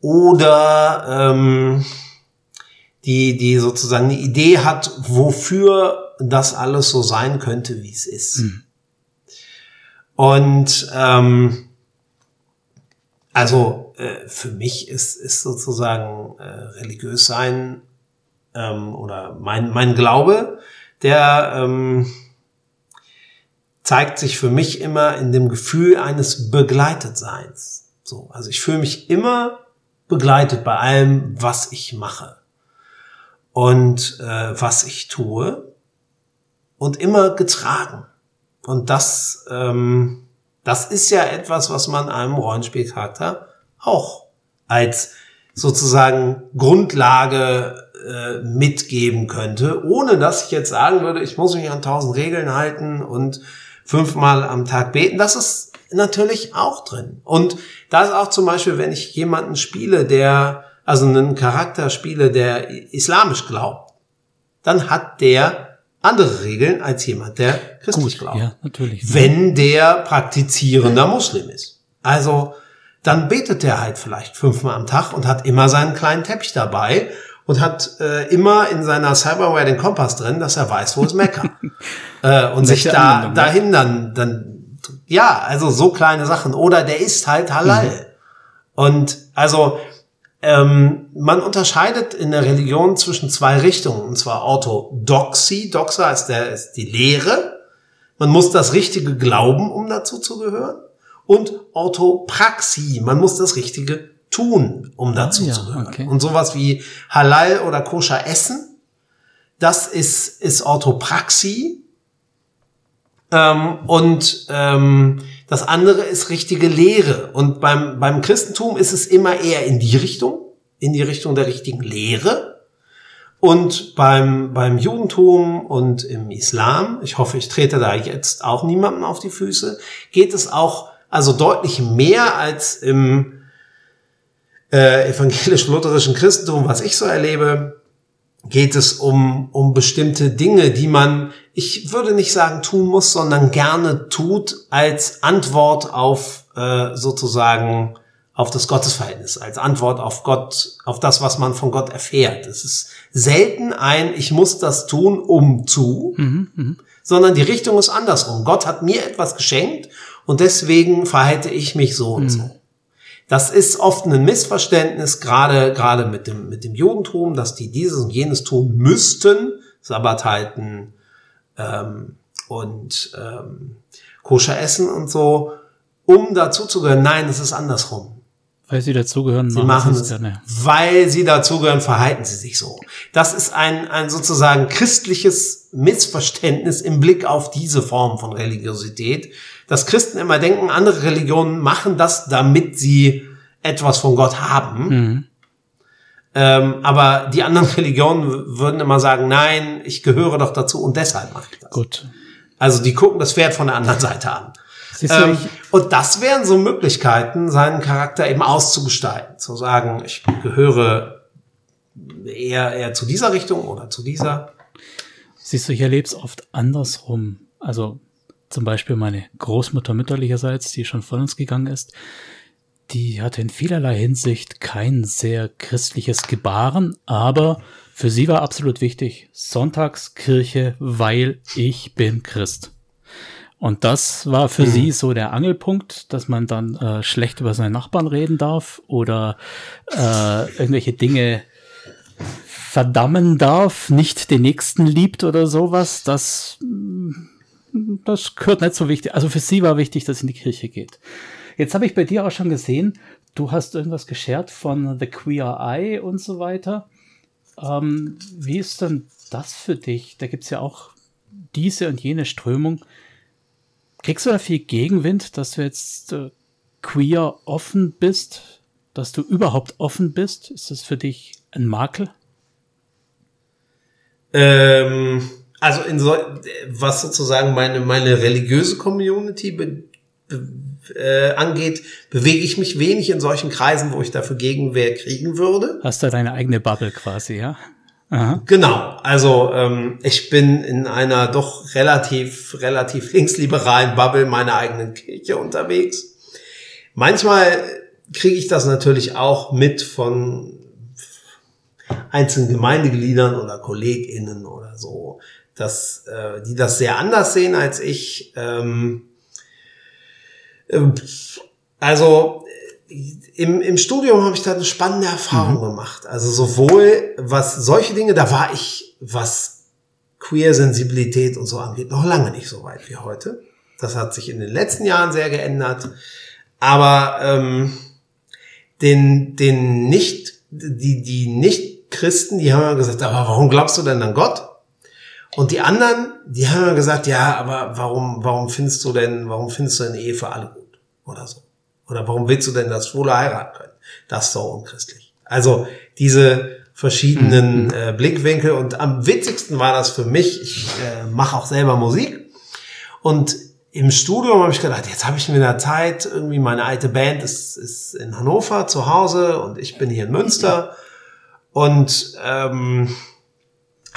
Oder ähm, die, die sozusagen eine Idee hat, wofür das alles so sein könnte, wie es ist. Mhm. Und ähm, also äh, für mich ist, ist sozusagen äh, religiös sein ähm, oder mein, mein Glaube, der ähm, zeigt sich für mich immer in dem Gefühl eines Begleitetseins. So, also ich fühle mich immer begleitet bei allem, was ich mache und äh, was ich tue und immer getragen. Und das, ähm, das ist ja etwas, was man einem Rollenspielcharakter auch als sozusagen Grundlage äh, mitgeben könnte, ohne dass ich jetzt sagen würde, ich muss mich an tausend Regeln halten und fünfmal am Tag beten. Das ist natürlich auch drin. Und da ist auch zum Beispiel, wenn ich jemanden spiele, der also einen Charakter spiele, der islamisch glaubt, dann hat der andere Regeln als jemand, der christlich
Gut,
glaubt.
ja, natürlich.
Wenn der praktizierender Muslim ist. Also dann betet der halt vielleicht fünfmal am Tag und hat immer seinen kleinen Teppich dabei und hat äh, immer in seiner Cyberware den Kompass drin, dass er weiß, wo ist Mekka. äh, und sich da
ne?
dahin dann, dann, ja, also so kleine Sachen. Oder der isst halt halal.
Mhm.
Und also ähm, man unterscheidet in der Religion zwischen zwei Richtungen, und zwar Orthodoxie. Doxa ist, der, ist die Lehre. Man muss das Richtige glauben, um dazu zu gehören. Und Orthopraxie. Man muss das Richtige tun, um dazu
ja,
zu gehören.
okay.
Und sowas wie Halal oder Koscher essen, das ist, ist Orthopraxie. Ähm, und ähm, das andere ist richtige Lehre. Und beim, beim Christentum ist es immer eher in die Richtung, in die Richtung der richtigen Lehre. Und beim, beim Judentum und im Islam, ich hoffe, ich trete da jetzt auch niemandem auf die Füße, geht es auch also deutlich mehr als im äh, evangelisch-lutherischen Christentum, was ich so erlebe, geht es um, um bestimmte Dinge, die man, ich würde nicht sagen tun muss, sondern gerne tut als Antwort auf äh, sozusagen auf das Gottesverhältnis, als Antwort auf Gott, auf das, was man von Gott erfährt. Es ist selten ein, ich muss das tun, um zu, sondern die Richtung ist andersrum. Gott hat mir etwas geschenkt und deswegen verhalte ich mich so und so. Das ist oft ein Missverständnis, gerade, gerade mit dem, mit dem Judentum, dass die dieses und jenes tun müssten, Sabbat halten, ähm, und, ähm, koscher essen und so, um dazuzugehören. Nein, es ist andersrum.
Weil sie dazugehören,
Sie machen
sie
es,
gerne.
weil sie dazugehören, verhalten sie sich so. Das ist ein, ein sozusagen christliches Missverständnis im Blick auf diese Form von Religiosität, dass Christen immer denken, andere Religionen machen das, damit sie etwas von Gott haben. Ähm, aber die anderen Religionen würden immer sagen, nein, ich gehöre doch dazu und deshalb mache ich das.
Gut.
Also die gucken das Pferd von der anderen Seite an.
Du,
Ähm, und das wären so Möglichkeiten, seinen Charakter eben auszugestalten. Zu sagen, ich gehöre eher, eher zu dieser Richtung oder zu dieser.
siehst du, ich erlebe es oft andersrum. Also zum Beispiel meine Großmutter mütterlicherseits, die schon von uns gegangen ist, die hatte in vielerlei Hinsicht kein sehr christliches Gebaren, aber für sie war absolut wichtig, Sonntagskirche, weil ich bin Christ. Und das war für sie so der Angelpunkt, dass man dann äh, schlecht über seine Nachbarn reden darf oder äh, irgendwelche Dinge verdammen darf, nicht den Nächsten liebt oder sowas. Das, das gehört nicht so wichtig. Also für sie war wichtig, dass sie in die Kirche geht. Jetzt habe ich bei dir auch schon gesehen, du hast irgendwas geshared von The Queer Eye und so weiter. Ähm, wie ist denn das für dich? Da gibt's ja auch diese und jene Strömung. Kriegst du da viel Gegenwind, dass du jetzt äh, queer offen bist? Dass du überhaupt offen bist? Ist das für dich ein Makel?
Ähm, also in so, was sozusagen meine, meine religiöse Community be, be, äh, angeht, bewege ich mich wenig in solchen Kreisen, wo ich dafür Gegenwehr kriegen würde.
Hast du deine eigene Bubble quasi, ja? Aha.
Genau, also ähm, ich bin in einer doch relativ, relativ linksliberalen Bubble meiner eigenen Kirche unterwegs. Manchmal kriege ich das natürlich auch mit von einzelnen Gemeindegliedern oder KollegInnen oder so, dass äh, die das sehr anders sehen als ich. Ähm, ähm, also im, im Studium habe ich da eine spannende Erfahrung gemacht. Also sowohl was solche Dinge, da war ich, was Queer-Sensibilität und so angeht, noch lange nicht so weit wie heute. Das hat sich in den letzten Jahren sehr geändert. Aber ähm, den, den nicht, die, die Nicht-Christen, die haben ja gesagt, aber warum glaubst du denn an Gott? Und die anderen, die haben ja gesagt, ja, aber warum, warum findest du denn, warum findest du eine Ehe für alle gut? Oder so. Oder warum willst du denn das Schwule heiraten können? Das ist doch unchristlich. Also diese verschiedenen äh, Blickwinkel und am witzigsten war das für mich, ich äh, mache auch selber Musik und im Studium habe ich gedacht, jetzt habe ich mir da Zeit, irgendwie meine alte Band ist, ist in Hannover zu Hause und ich bin hier in Münster. Und ähm,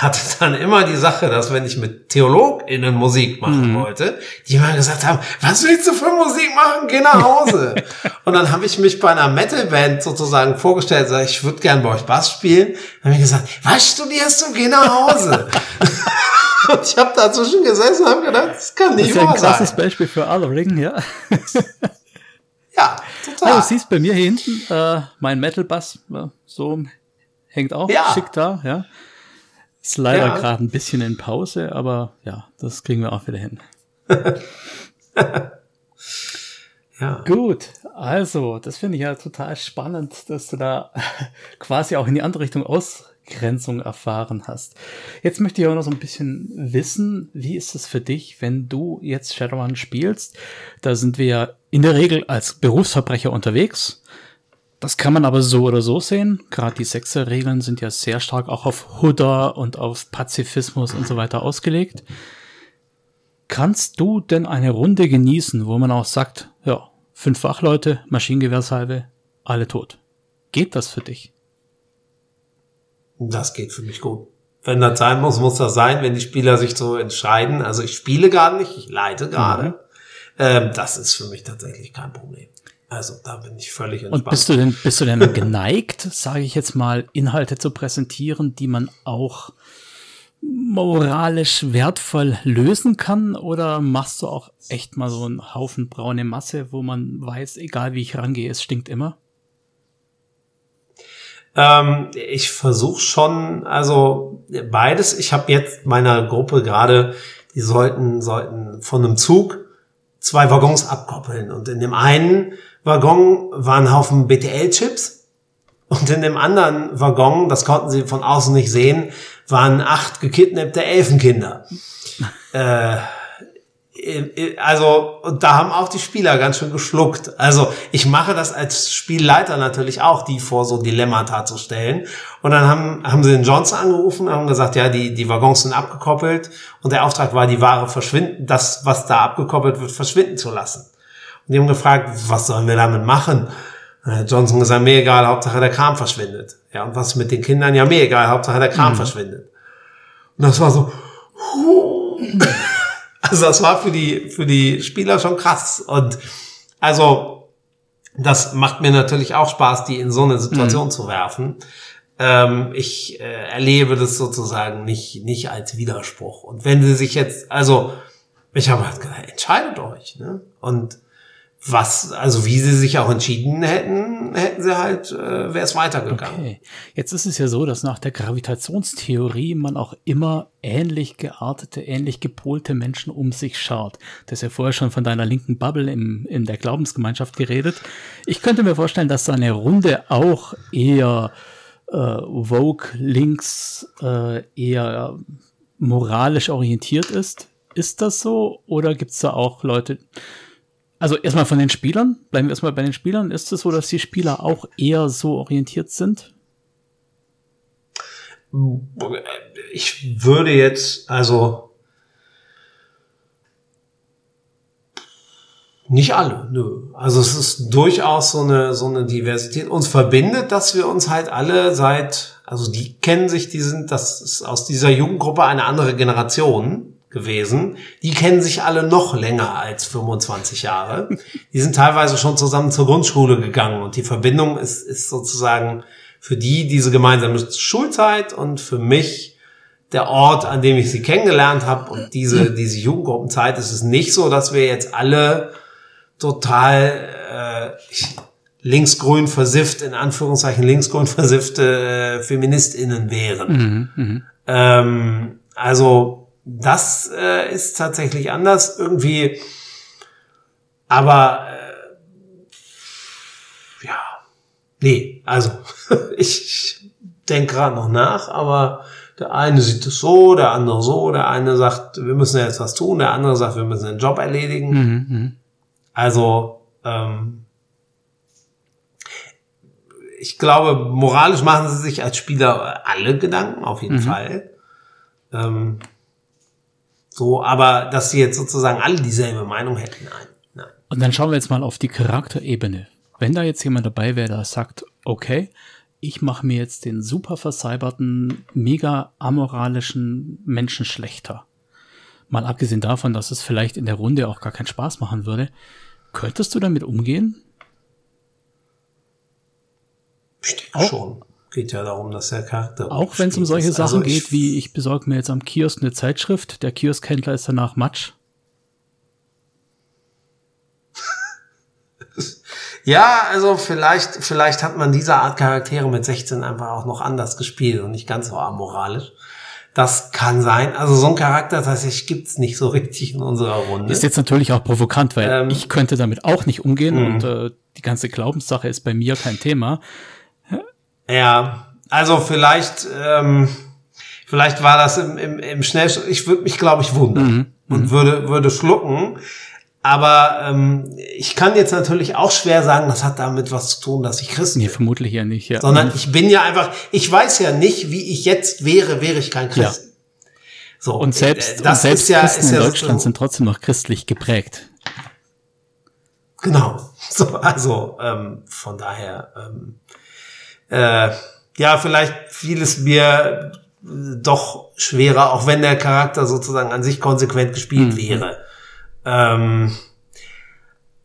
hatte dann immer die Sache, dass wenn ich mit TheologInnen Musik machen mhm. wollte, die mal gesagt haben, was willst du für Musik machen? Geh nach Hause. und dann habe ich mich bei einer Metalband sozusagen vorgestellt, sag, ich würde gern bei euch Bass spielen. Dann habe ich gesagt, was studierst du? Geh nach Hause. und ich habe dazwischen gesessen und habe gedacht, das kann nicht
wahr sein. Das ist ja ein krasses Beispiel für Othering, ja.
ja,
total. Also, du siehst bei mir hier hinten äh, mein Metal-Bass, äh, so hängt auch ja. schick da, ja. Ist leider ja. gerade ein bisschen in Pause, aber ja, das kriegen wir auch wieder hin. ja. Gut, also, das finde ich ja total spannend, dass du da quasi auch in die andere Richtung Ausgrenzung erfahren hast. Jetzt möchte ich auch noch so ein bisschen wissen, wie ist es für dich, wenn du jetzt Shadowrun spielst? Da sind wir ja in der Regel als Berufsverbrecher unterwegs das kann man aber so oder so sehen. Gerade die Sechser-Regeln sind ja sehr stark auch auf Huda und auf Pazifismus und so weiter ausgelegt. Kannst du denn eine Runde genießen, wo man auch sagt, ja, fünf Wachleute, Maschinengewehrsalve, alle tot? Geht das für dich?
Das geht für mich gut. Wenn das sein muss, muss das sein, wenn die Spieler sich so entscheiden. Also ich spiele gerade nicht, ich leite gerade. Mhm. Ähm, das ist für mich tatsächlich kein Problem. Also da bin ich völlig
entspannt. Und bist du denn, bist du denn geneigt, sage ich jetzt mal, Inhalte zu präsentieren, die man auch moralisch wertvoll lösen kann? Oder machst du auch echt mal so einen Haufen braune Masse, wo man weiß, egal wie ich rangehe, es stinkt immer?
Ähm, ich versuche schon, also beides. Ich habe jetzt meiner Gruppe gerade, die sollten, sollten von einem Zug zwei Waggons abkoppeln. Und in dem einen Waggon waren ein Haufen BTL-Chips und in dem anderen Waggon, das konnten sie von außen nicht sehen, waren acht gekidnappte Elfenkinder. äh, also, und da haben auch die Spieler ganz schön geschluckt. Also, ich mache das als Spielleiter natürlich auch, die vor so Dilemmata zu stellen. Und dann haben, haben sie den Johnson angerufen und haben gesagt, ja, die, die Waggons sind abgekoppelt. Und der Auftrag war, die Ware verschwinden, das, was da abgekoppelt wird, verschwinden zu lassen. Und die haben gefragt, was sollen wir damit machen? Johnson gesagt, mir egal, Hauptsache der Kram verschwindet. Ja, und was mit den Kindern? Ja, mir egal, Hauptsache der Kram mhm. verschwindet. Und das war so, also das war für die, für die Spieler schon krass. Und also, das macht mir natürlich auch Spaß, die in so eine Situation mhm. zu werfen. Ähm, ich äh, erlebe das sozusagen nicht, nicht als Widerspruch. Und wenn sie sich jetzt, also, ich habe halt gesagt, entscheidet euch. Ne? Und was, also wie sie sich auch entschieden hätten, hätten sie halt, äh, wäre es weitergegangen. Okay.
Jetzt ist es ja so, dass nach der Gravitationstheorie man auch immer ähnlich geartete, ähnlich gepolte Menschen um sich schaut. Du hast ja vorher schon von deiner linken Bubble im, in der Glaubensgemeinschaft geredet. Ich könnte mir vorstellen, dass so eine Runde auch eher äh, Vogue links, äh, eher moralisch orientiert ist. Ist das so? Oder gibt es da auch Leute, also erstmal von den Spielern, bleiben wir erstmal bei den Spielern. Ist es so, dass die Spieler auch eher so orientiert sind?
Ich würde jetzt, also nicht alle, nö. Also es ist durchaus so eine, so eine Diversität. Uns verbindet, dass wir uns halt alle seit, also die kennen sich, die sind, das ist aus dieser Jugendgruppe eine andere Generation gewesen. Die kennen sich alle noch länger als 25 Jahre. Die sind teilweise schon zusammen zur Grundschule gegangen und die Verbindung ist, ist sozusagen für die diese gemeinsame Schulzeit und für mich der Ort, an dem ich sie kennengelernt habe und diese, diese Jugendgruppenzeit ist es nicht so, dass wir jetzt alle total äh, linksgrün versifft, in Anführungszeichen linksgrün versiffte äh, FeministInnen wären. Mhm, mh. ähm, also das äh, ist tatsächlich anders irgendwie. Aber äh, ja, nee, also ich denke gerade noch nach, aber der eine sieht es so, der andere so, der eine sagt, wir müssen jetzt was tun, der andere sagt, wir müssen den Job erledigen. Mhm, mhm. also ähm, ich glaube, moralisch machen sie sich als Spieler alle Gedanken, auf jeden mhm. Fall. Ähm, So, aber dass sie jetzt sozusagen alle dieselbe Meinung hätten, nein. nein.
Und dann schauen wir jetzt mal auf die Charakterebene. Wenn da jetzt jemand dabei wäre, der sagt, okay, ich mache mir jetzt den super vercyberten, mega amoralischen Menschen schlechter. Mal abgesehen davon, dass es vielleicht in der Runde auch gar keinen Spaß machen würde. Könntest du damit umgehen?
Ich denke schon. Geht ja darum, dass der Charakter.
Auch wenn es um solche ist. Sachen also geht, wie ich besorge mir jetzt am Kiosk eine Zeitschrift, der Kioskhändler ist danach Matsch.
Ja, also vielleicht, vielleicht hat man diese Art Charaktere mit 16 einfach auch noch anders gespielt und nicht ganz so amoralisch. Das kann sein. Also so ein Charakter tatsächlich gibt's nicht so richtig in unserer Runde.
Ist jetzt natürlich auch provokant, weil ähm, ich könnte damit auch nicht umgehen mh. und äh, die ganze Glaubenssache ist bei mir kein Thema.
Ja, also vielleicht, ähm, vielleicht war das im, im, im Schnellschritt. Ich würde mich, glaube ich, wundern mhm. und mhm. würde würde schlucken. Aber ähm, ich kann jetzt natürlich auch schwer sagen, das hat damit was zu tun, dass ich Christ bin. Nee,
vermutlich ja nicht. Ja.
Sondern mhm. ich bin ja einfach, ich weiß ja nicht, wie ich jetzt wäre, wäre ich kein Christ. Ja.
So, und selbst, das und selbst ja, Christen ist ja in Deutschland so, sind trotzdem noch christlich geprägt.
Genau. So, also ähm, von daher, ähm, äh, ja, vielleicht fiel es mir doch schwerer, auch wenn der Charakter sozusagen an sich konsequent gespielt mhm. wäre. Ähm,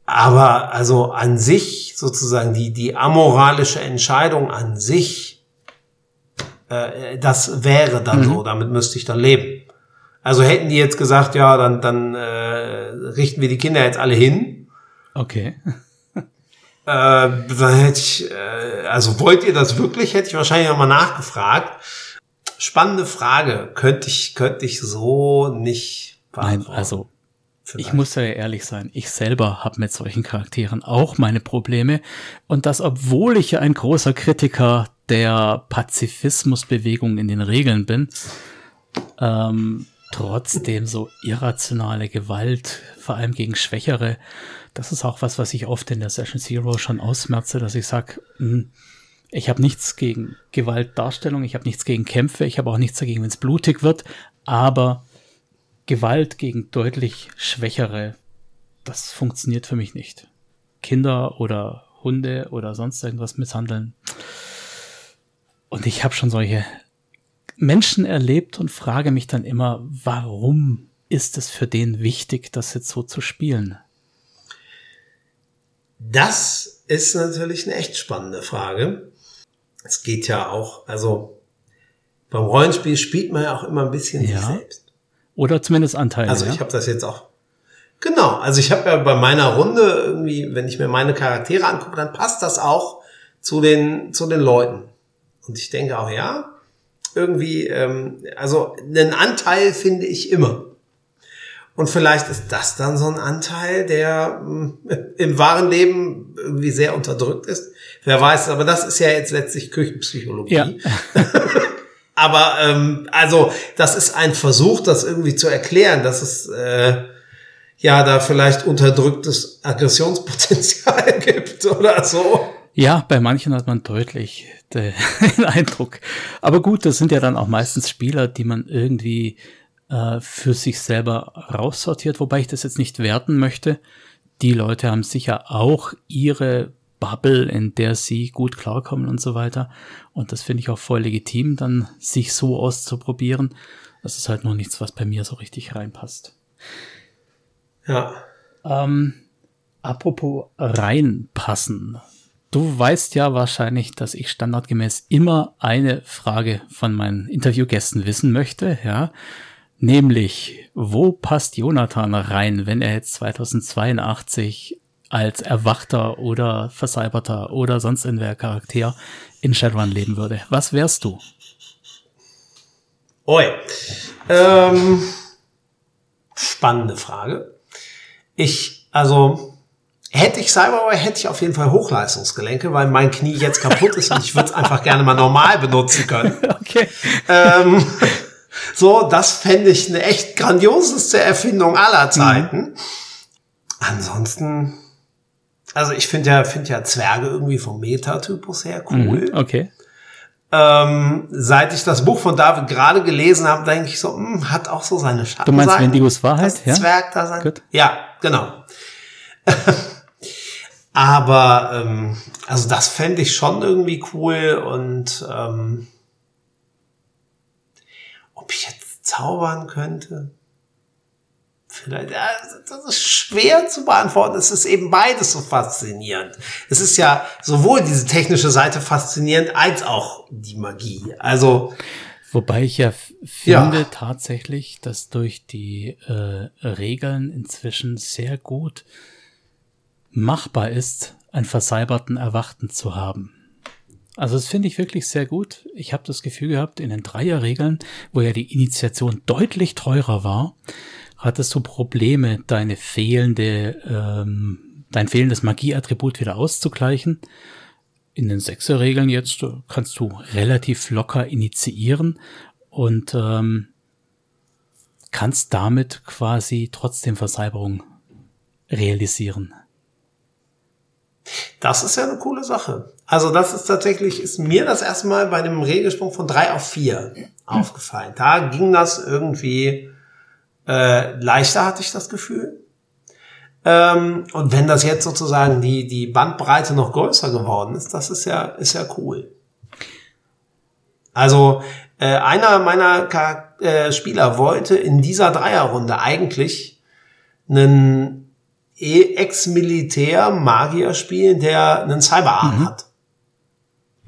aber also an sich sozusagen die, die amoralische Entscheidung an sich, äh, das wäre dann mhm. so, damit müsste ich dann leben. Also hätten die jetzt gesagt, ja, dann, dann äh, richten wir die Kinder jetzt alle hin.
Okay.
Äh, dann hätte ich, äh, also wollt ihr das wirklich, hätte ich wahrscheinlich nochmal nachgefragt. Spannende Frage, könnte ich, könnte ich so nicht
beantworten. Nein, also Vielleicht. Ich muss ja ehrlich sein, ich selber habe mit solchen Charakteren auch meine Probleme. Und das, obwohl ich ja ein großer Kritiker der Pazifismusbewegung in den Regeln bin, ähm, trotzdem so irrationale Gewalt, vor allem gegen Schwächere, das ist auch was, was ich oft in der Session Zero schon ausmerze, dass ich sage, hm, ich habe nichts gegen Gewaltdarstellung, ich habe nichts gegen Kämpfe, ich habe auch nichts dagegen, wenn es blutig wird, aber Gewalt gegen deutlich Schwächere, das funktioniert für mich nicht. Kinder oder Hunde oder sonst irgendwas misshandeln. Und ich habe schon solche Menschen erlebt und frage mich dann immer, warum ist es für den wichtig, das jetzt so zu spielen?
Das ist natürlich eine echt spannende Frage. Es geht ja auch, also beim Rollenspiel spielt man ja auch immer ein bisschen ja. sich selbst.
Oder zumindest Anteile.
Also ich ja? habe das jetzt auch. Genau, also ich habe ja bei meiner Runde irgendwie, wenn ich mir meine Charaktere angucke, dann passt das auch zu den zu den Leuten. Und ich denke auch, ja, irgendwie, ähm, also einen Anteil finde ich immer. Und vielleicht ist das dann so ein Anteil, der äh, im wahren Leben irgendwie sehr unterdrückt ist. Wer weiß, aber das ist ja jetzt letztlich Küchenpsychologie. Ja. Aber ähm, also das ist ein Versuch, das irgendwie zu erklären, dass es äh, ja da vielleicht unterdrücktes Aggressionspotenzial gibt oder so.
Ja, bei manchen hat man deutlich den Eindruck. Aber gut, das sind ja dann auch meistens Spieler, die man irgendwie äh, für sich selber raussortiert, wobei ich das jetzt nicht werten möchte. Die Leute haben sicher auch ihre Bubble, in der sie gut klarkommen und so weiter. Und das finde ich auch voll legitim, dann sich so auszuprobieren. Das ist halt noch nichts, was bei mir so richtig reinpasst.
Ja.
Ähm, apropos reinpassen. Du weißt ja wahrscheinlich, dass ich standardgemäß immer eine Frage von meinen Interviewgästen wissen möchte, ja. Nämlich, wo passt Jonathan rein, wenn er jetzt 2082 als erwachter oder versalberter oder sonst irgendwer Charakter in Shadowrun leben würde. Was wärst du?
Oi. Ähm, spannende Frage. Ich, also, hätte ich Cyberware, hätte ich auf jeden Fall Hochleistungsgelenke, weil mein Knie jetzt kaputt ist und ich würde es einfach gerne mal normal benutzen können. Okay. Ähm, so, das fände ich eine echt grandioseste Erfindung aller Zeiten. Mhm. Ansonsten also ich finde ja, finde ja Zwerge irgendwie vom Metatypus her cool.
Mhm, okay.
Ähm, seit ich das Buch von David gerade gelesen habe, denke ich so, mh, hm, hat auch so seine Schatten.
Du meinst Wendigos Wahrheit?
Das ja? Zwerg da sein. Gut. Ja, genau. Aber ähm, also das fände ich schon irgendwie cool und ähm, ob ich jetzt zaubern könnte? Vielleicht, ja, das ist schwer zu beantworten. Es ist eben beides so faszinierend. Es ist ja sowohl diese technische Seite faszinierend als auch die Magie. Also.
Wobei ich ja finde ja. tatsächlich, dass durch die äh, Regeln inzwischen sehr gut machbar ist, einen versalberten Erwachten zu haben. Also das finde ich wirklich sehr gut. Ich habe das Gefühl gehabt, in den Dreierregeln, wo ja die Initiation deutlich teurer war, hattest du Probleme, deine fehlende, ähm, dein fehlendes Magieattribut wieder auszugleichen. In den Sechserregeln jetzt kannst du relativ locker initiieren und ähm, kannst damit quasi trotzdem Versalberung realisieren.
Das ist ja eine coole Sache. Also das ist tatsächlich, ist mir das erstmal bei einem Regelsprung von drei auf vier aufgefallen. Da ging das irgendwie äh, leichter, hatte ich das Gefühl. Ähm, und wenn das jetzt sozusagen die, die Bandbreite noch größer geworden ist, das ist ja, ist ja cool. Also äh, einer meiner Char äh, Spieler wollte in dieser Dreierrunde eigentlich einen Ex-Militär-Magier spielen, der einen Cyberarm mhm. hat.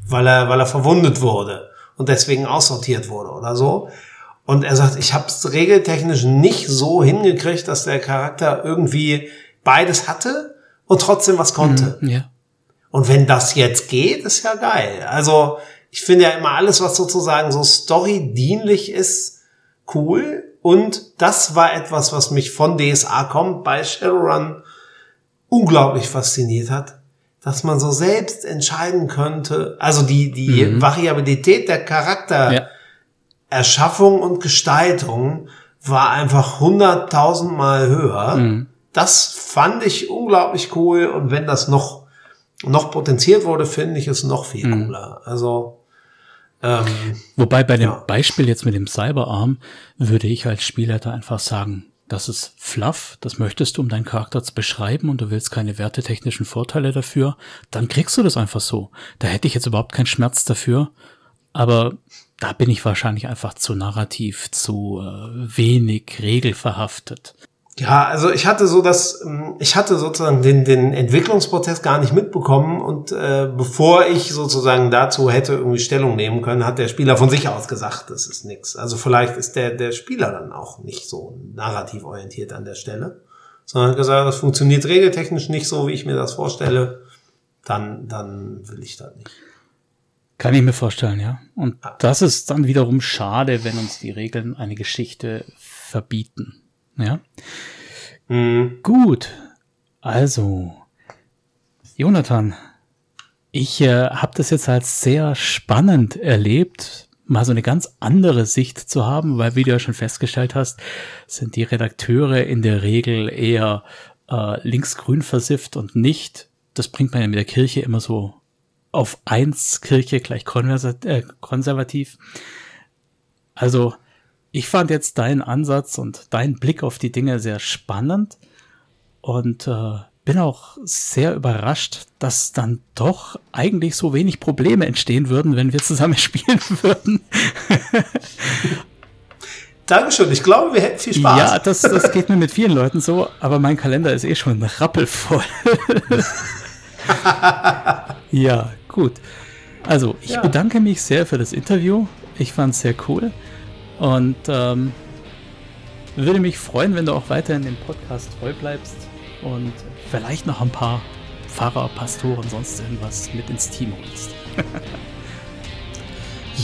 Weil er, weil er verwundet wurde und deswegen aussortiert wurde oder so. Und er sagt, ich habe es regeltechnisch nicht so hingekriegt, dass der Charakter irgendwie beides hatte und trotzdem was konnte.
Mhm, ja.
Und wenn das jetzt geht, ist ja geil. Also ich finde ja immer alles, was sozusagen so story-dienlich ist, cool. Und das war etwas, was mich von DSA kommt, bei Shadowrun unglaublich fasziniert hat, dass man so selbst entscheiden könnte, also die, die mhm. Variabilität der Charaktererschaffung ja. und Gestaltung war einfach hunderttausendmal höher. Mhm. Das fand ich unglaublich cool und wenn das noch, noch potenziert wurde, finde ich es noch viel mhm. cooler. Also,
ähm, Wobei bei dem ja. Beispiel jetzt mit dem Cyberarm würde ich als Spielleiter einfach sagen, das ist Fluff, das möchtest du, um deinen Charakter zu beschreiben und du willst keine wertetechnischen Vorteile dafür, dann kriegst du das einfach so. Da hätte ich jetzt überhaupt keinen Schmerz dafür, aber da bin ich wahrscheinlich einfach zu narrativ, zu äh, wenig regelverhaftet.
Ja, also ich hatte so das, ähm, ich hatte sozusagen den, den Entwicklungsprozess gar nicht mitbekommen und äh, bevor ich sozusagen dazu hätte irgendwie Stellung nehmen können, hat der Spieler von sich aus gesagt, das ist nix. Also vielleicht ist der, der Spieler dann auch nicht so narrativ orientiert an der Stelle, sondern hat gesagt, das funktioniert regeltechnisch nicht so, wie ich mir das vorstelle, dann, dann will ich das nicht.
Kann ich mir vorstellen, ja. Und das ist dann wiederum schade, wenn uns die Regeln eine Geschichte verbieten. Ja. Mhm. Gut. Also, Jonathan, ich äh, habe das jetzt als sehr spannend erlebt, mal so eine ganz andere Sicht zu haben, weil wie du ja schon festgestellt hast, sind die Redakteure in der Regel eher äh, linksgrün versifft und nicht. Das bringt man ja mit der Kirche immer so auf eins Kirche gleich äh, konservativ. Also ich fand jetzt deinen Ansatz und deinen Blick auf die Dinge sehr spannend und äh, bin auch sehr überrascht, dass dann doch eigentlich so wenig Probleme entstehen würden, wenn wir zusammen spielen würden.
Dankeschön. Ich glaube, wir hätten viel Spaß.
Ja, das, das geht mir mit vielen Leuten so, aber mein Kalender ist eh schon rappelvoll. ja, gut. Also, ich ja. bedanke mich sehr für das Interview. Ich fand es sehr cool. Und ähm, würde mich freuen, wenn du auch weiterhin dem Podcast treu bleibst und vielleicht noch ein paar Pfarrer, Pastoren, sonst irgendwas mit ins Team holst.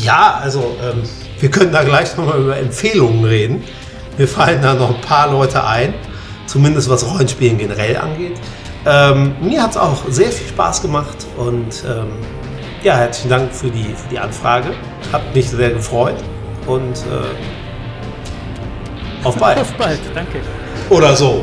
ja, also ähm, wir können da gleich nochmal über Empfehlungen reden. Mir fallen da noch ein paar Leute ein, zumindest was Rollenspielen generell angeht. Ähm, mir hat es auch sehr viel Spaß gemacht und ähm, ja, herzlichen Dank für die, für die Anfrage. Hat mich sehr gefreut und äh, auf bald.
Auf bald, danke.
Oder so.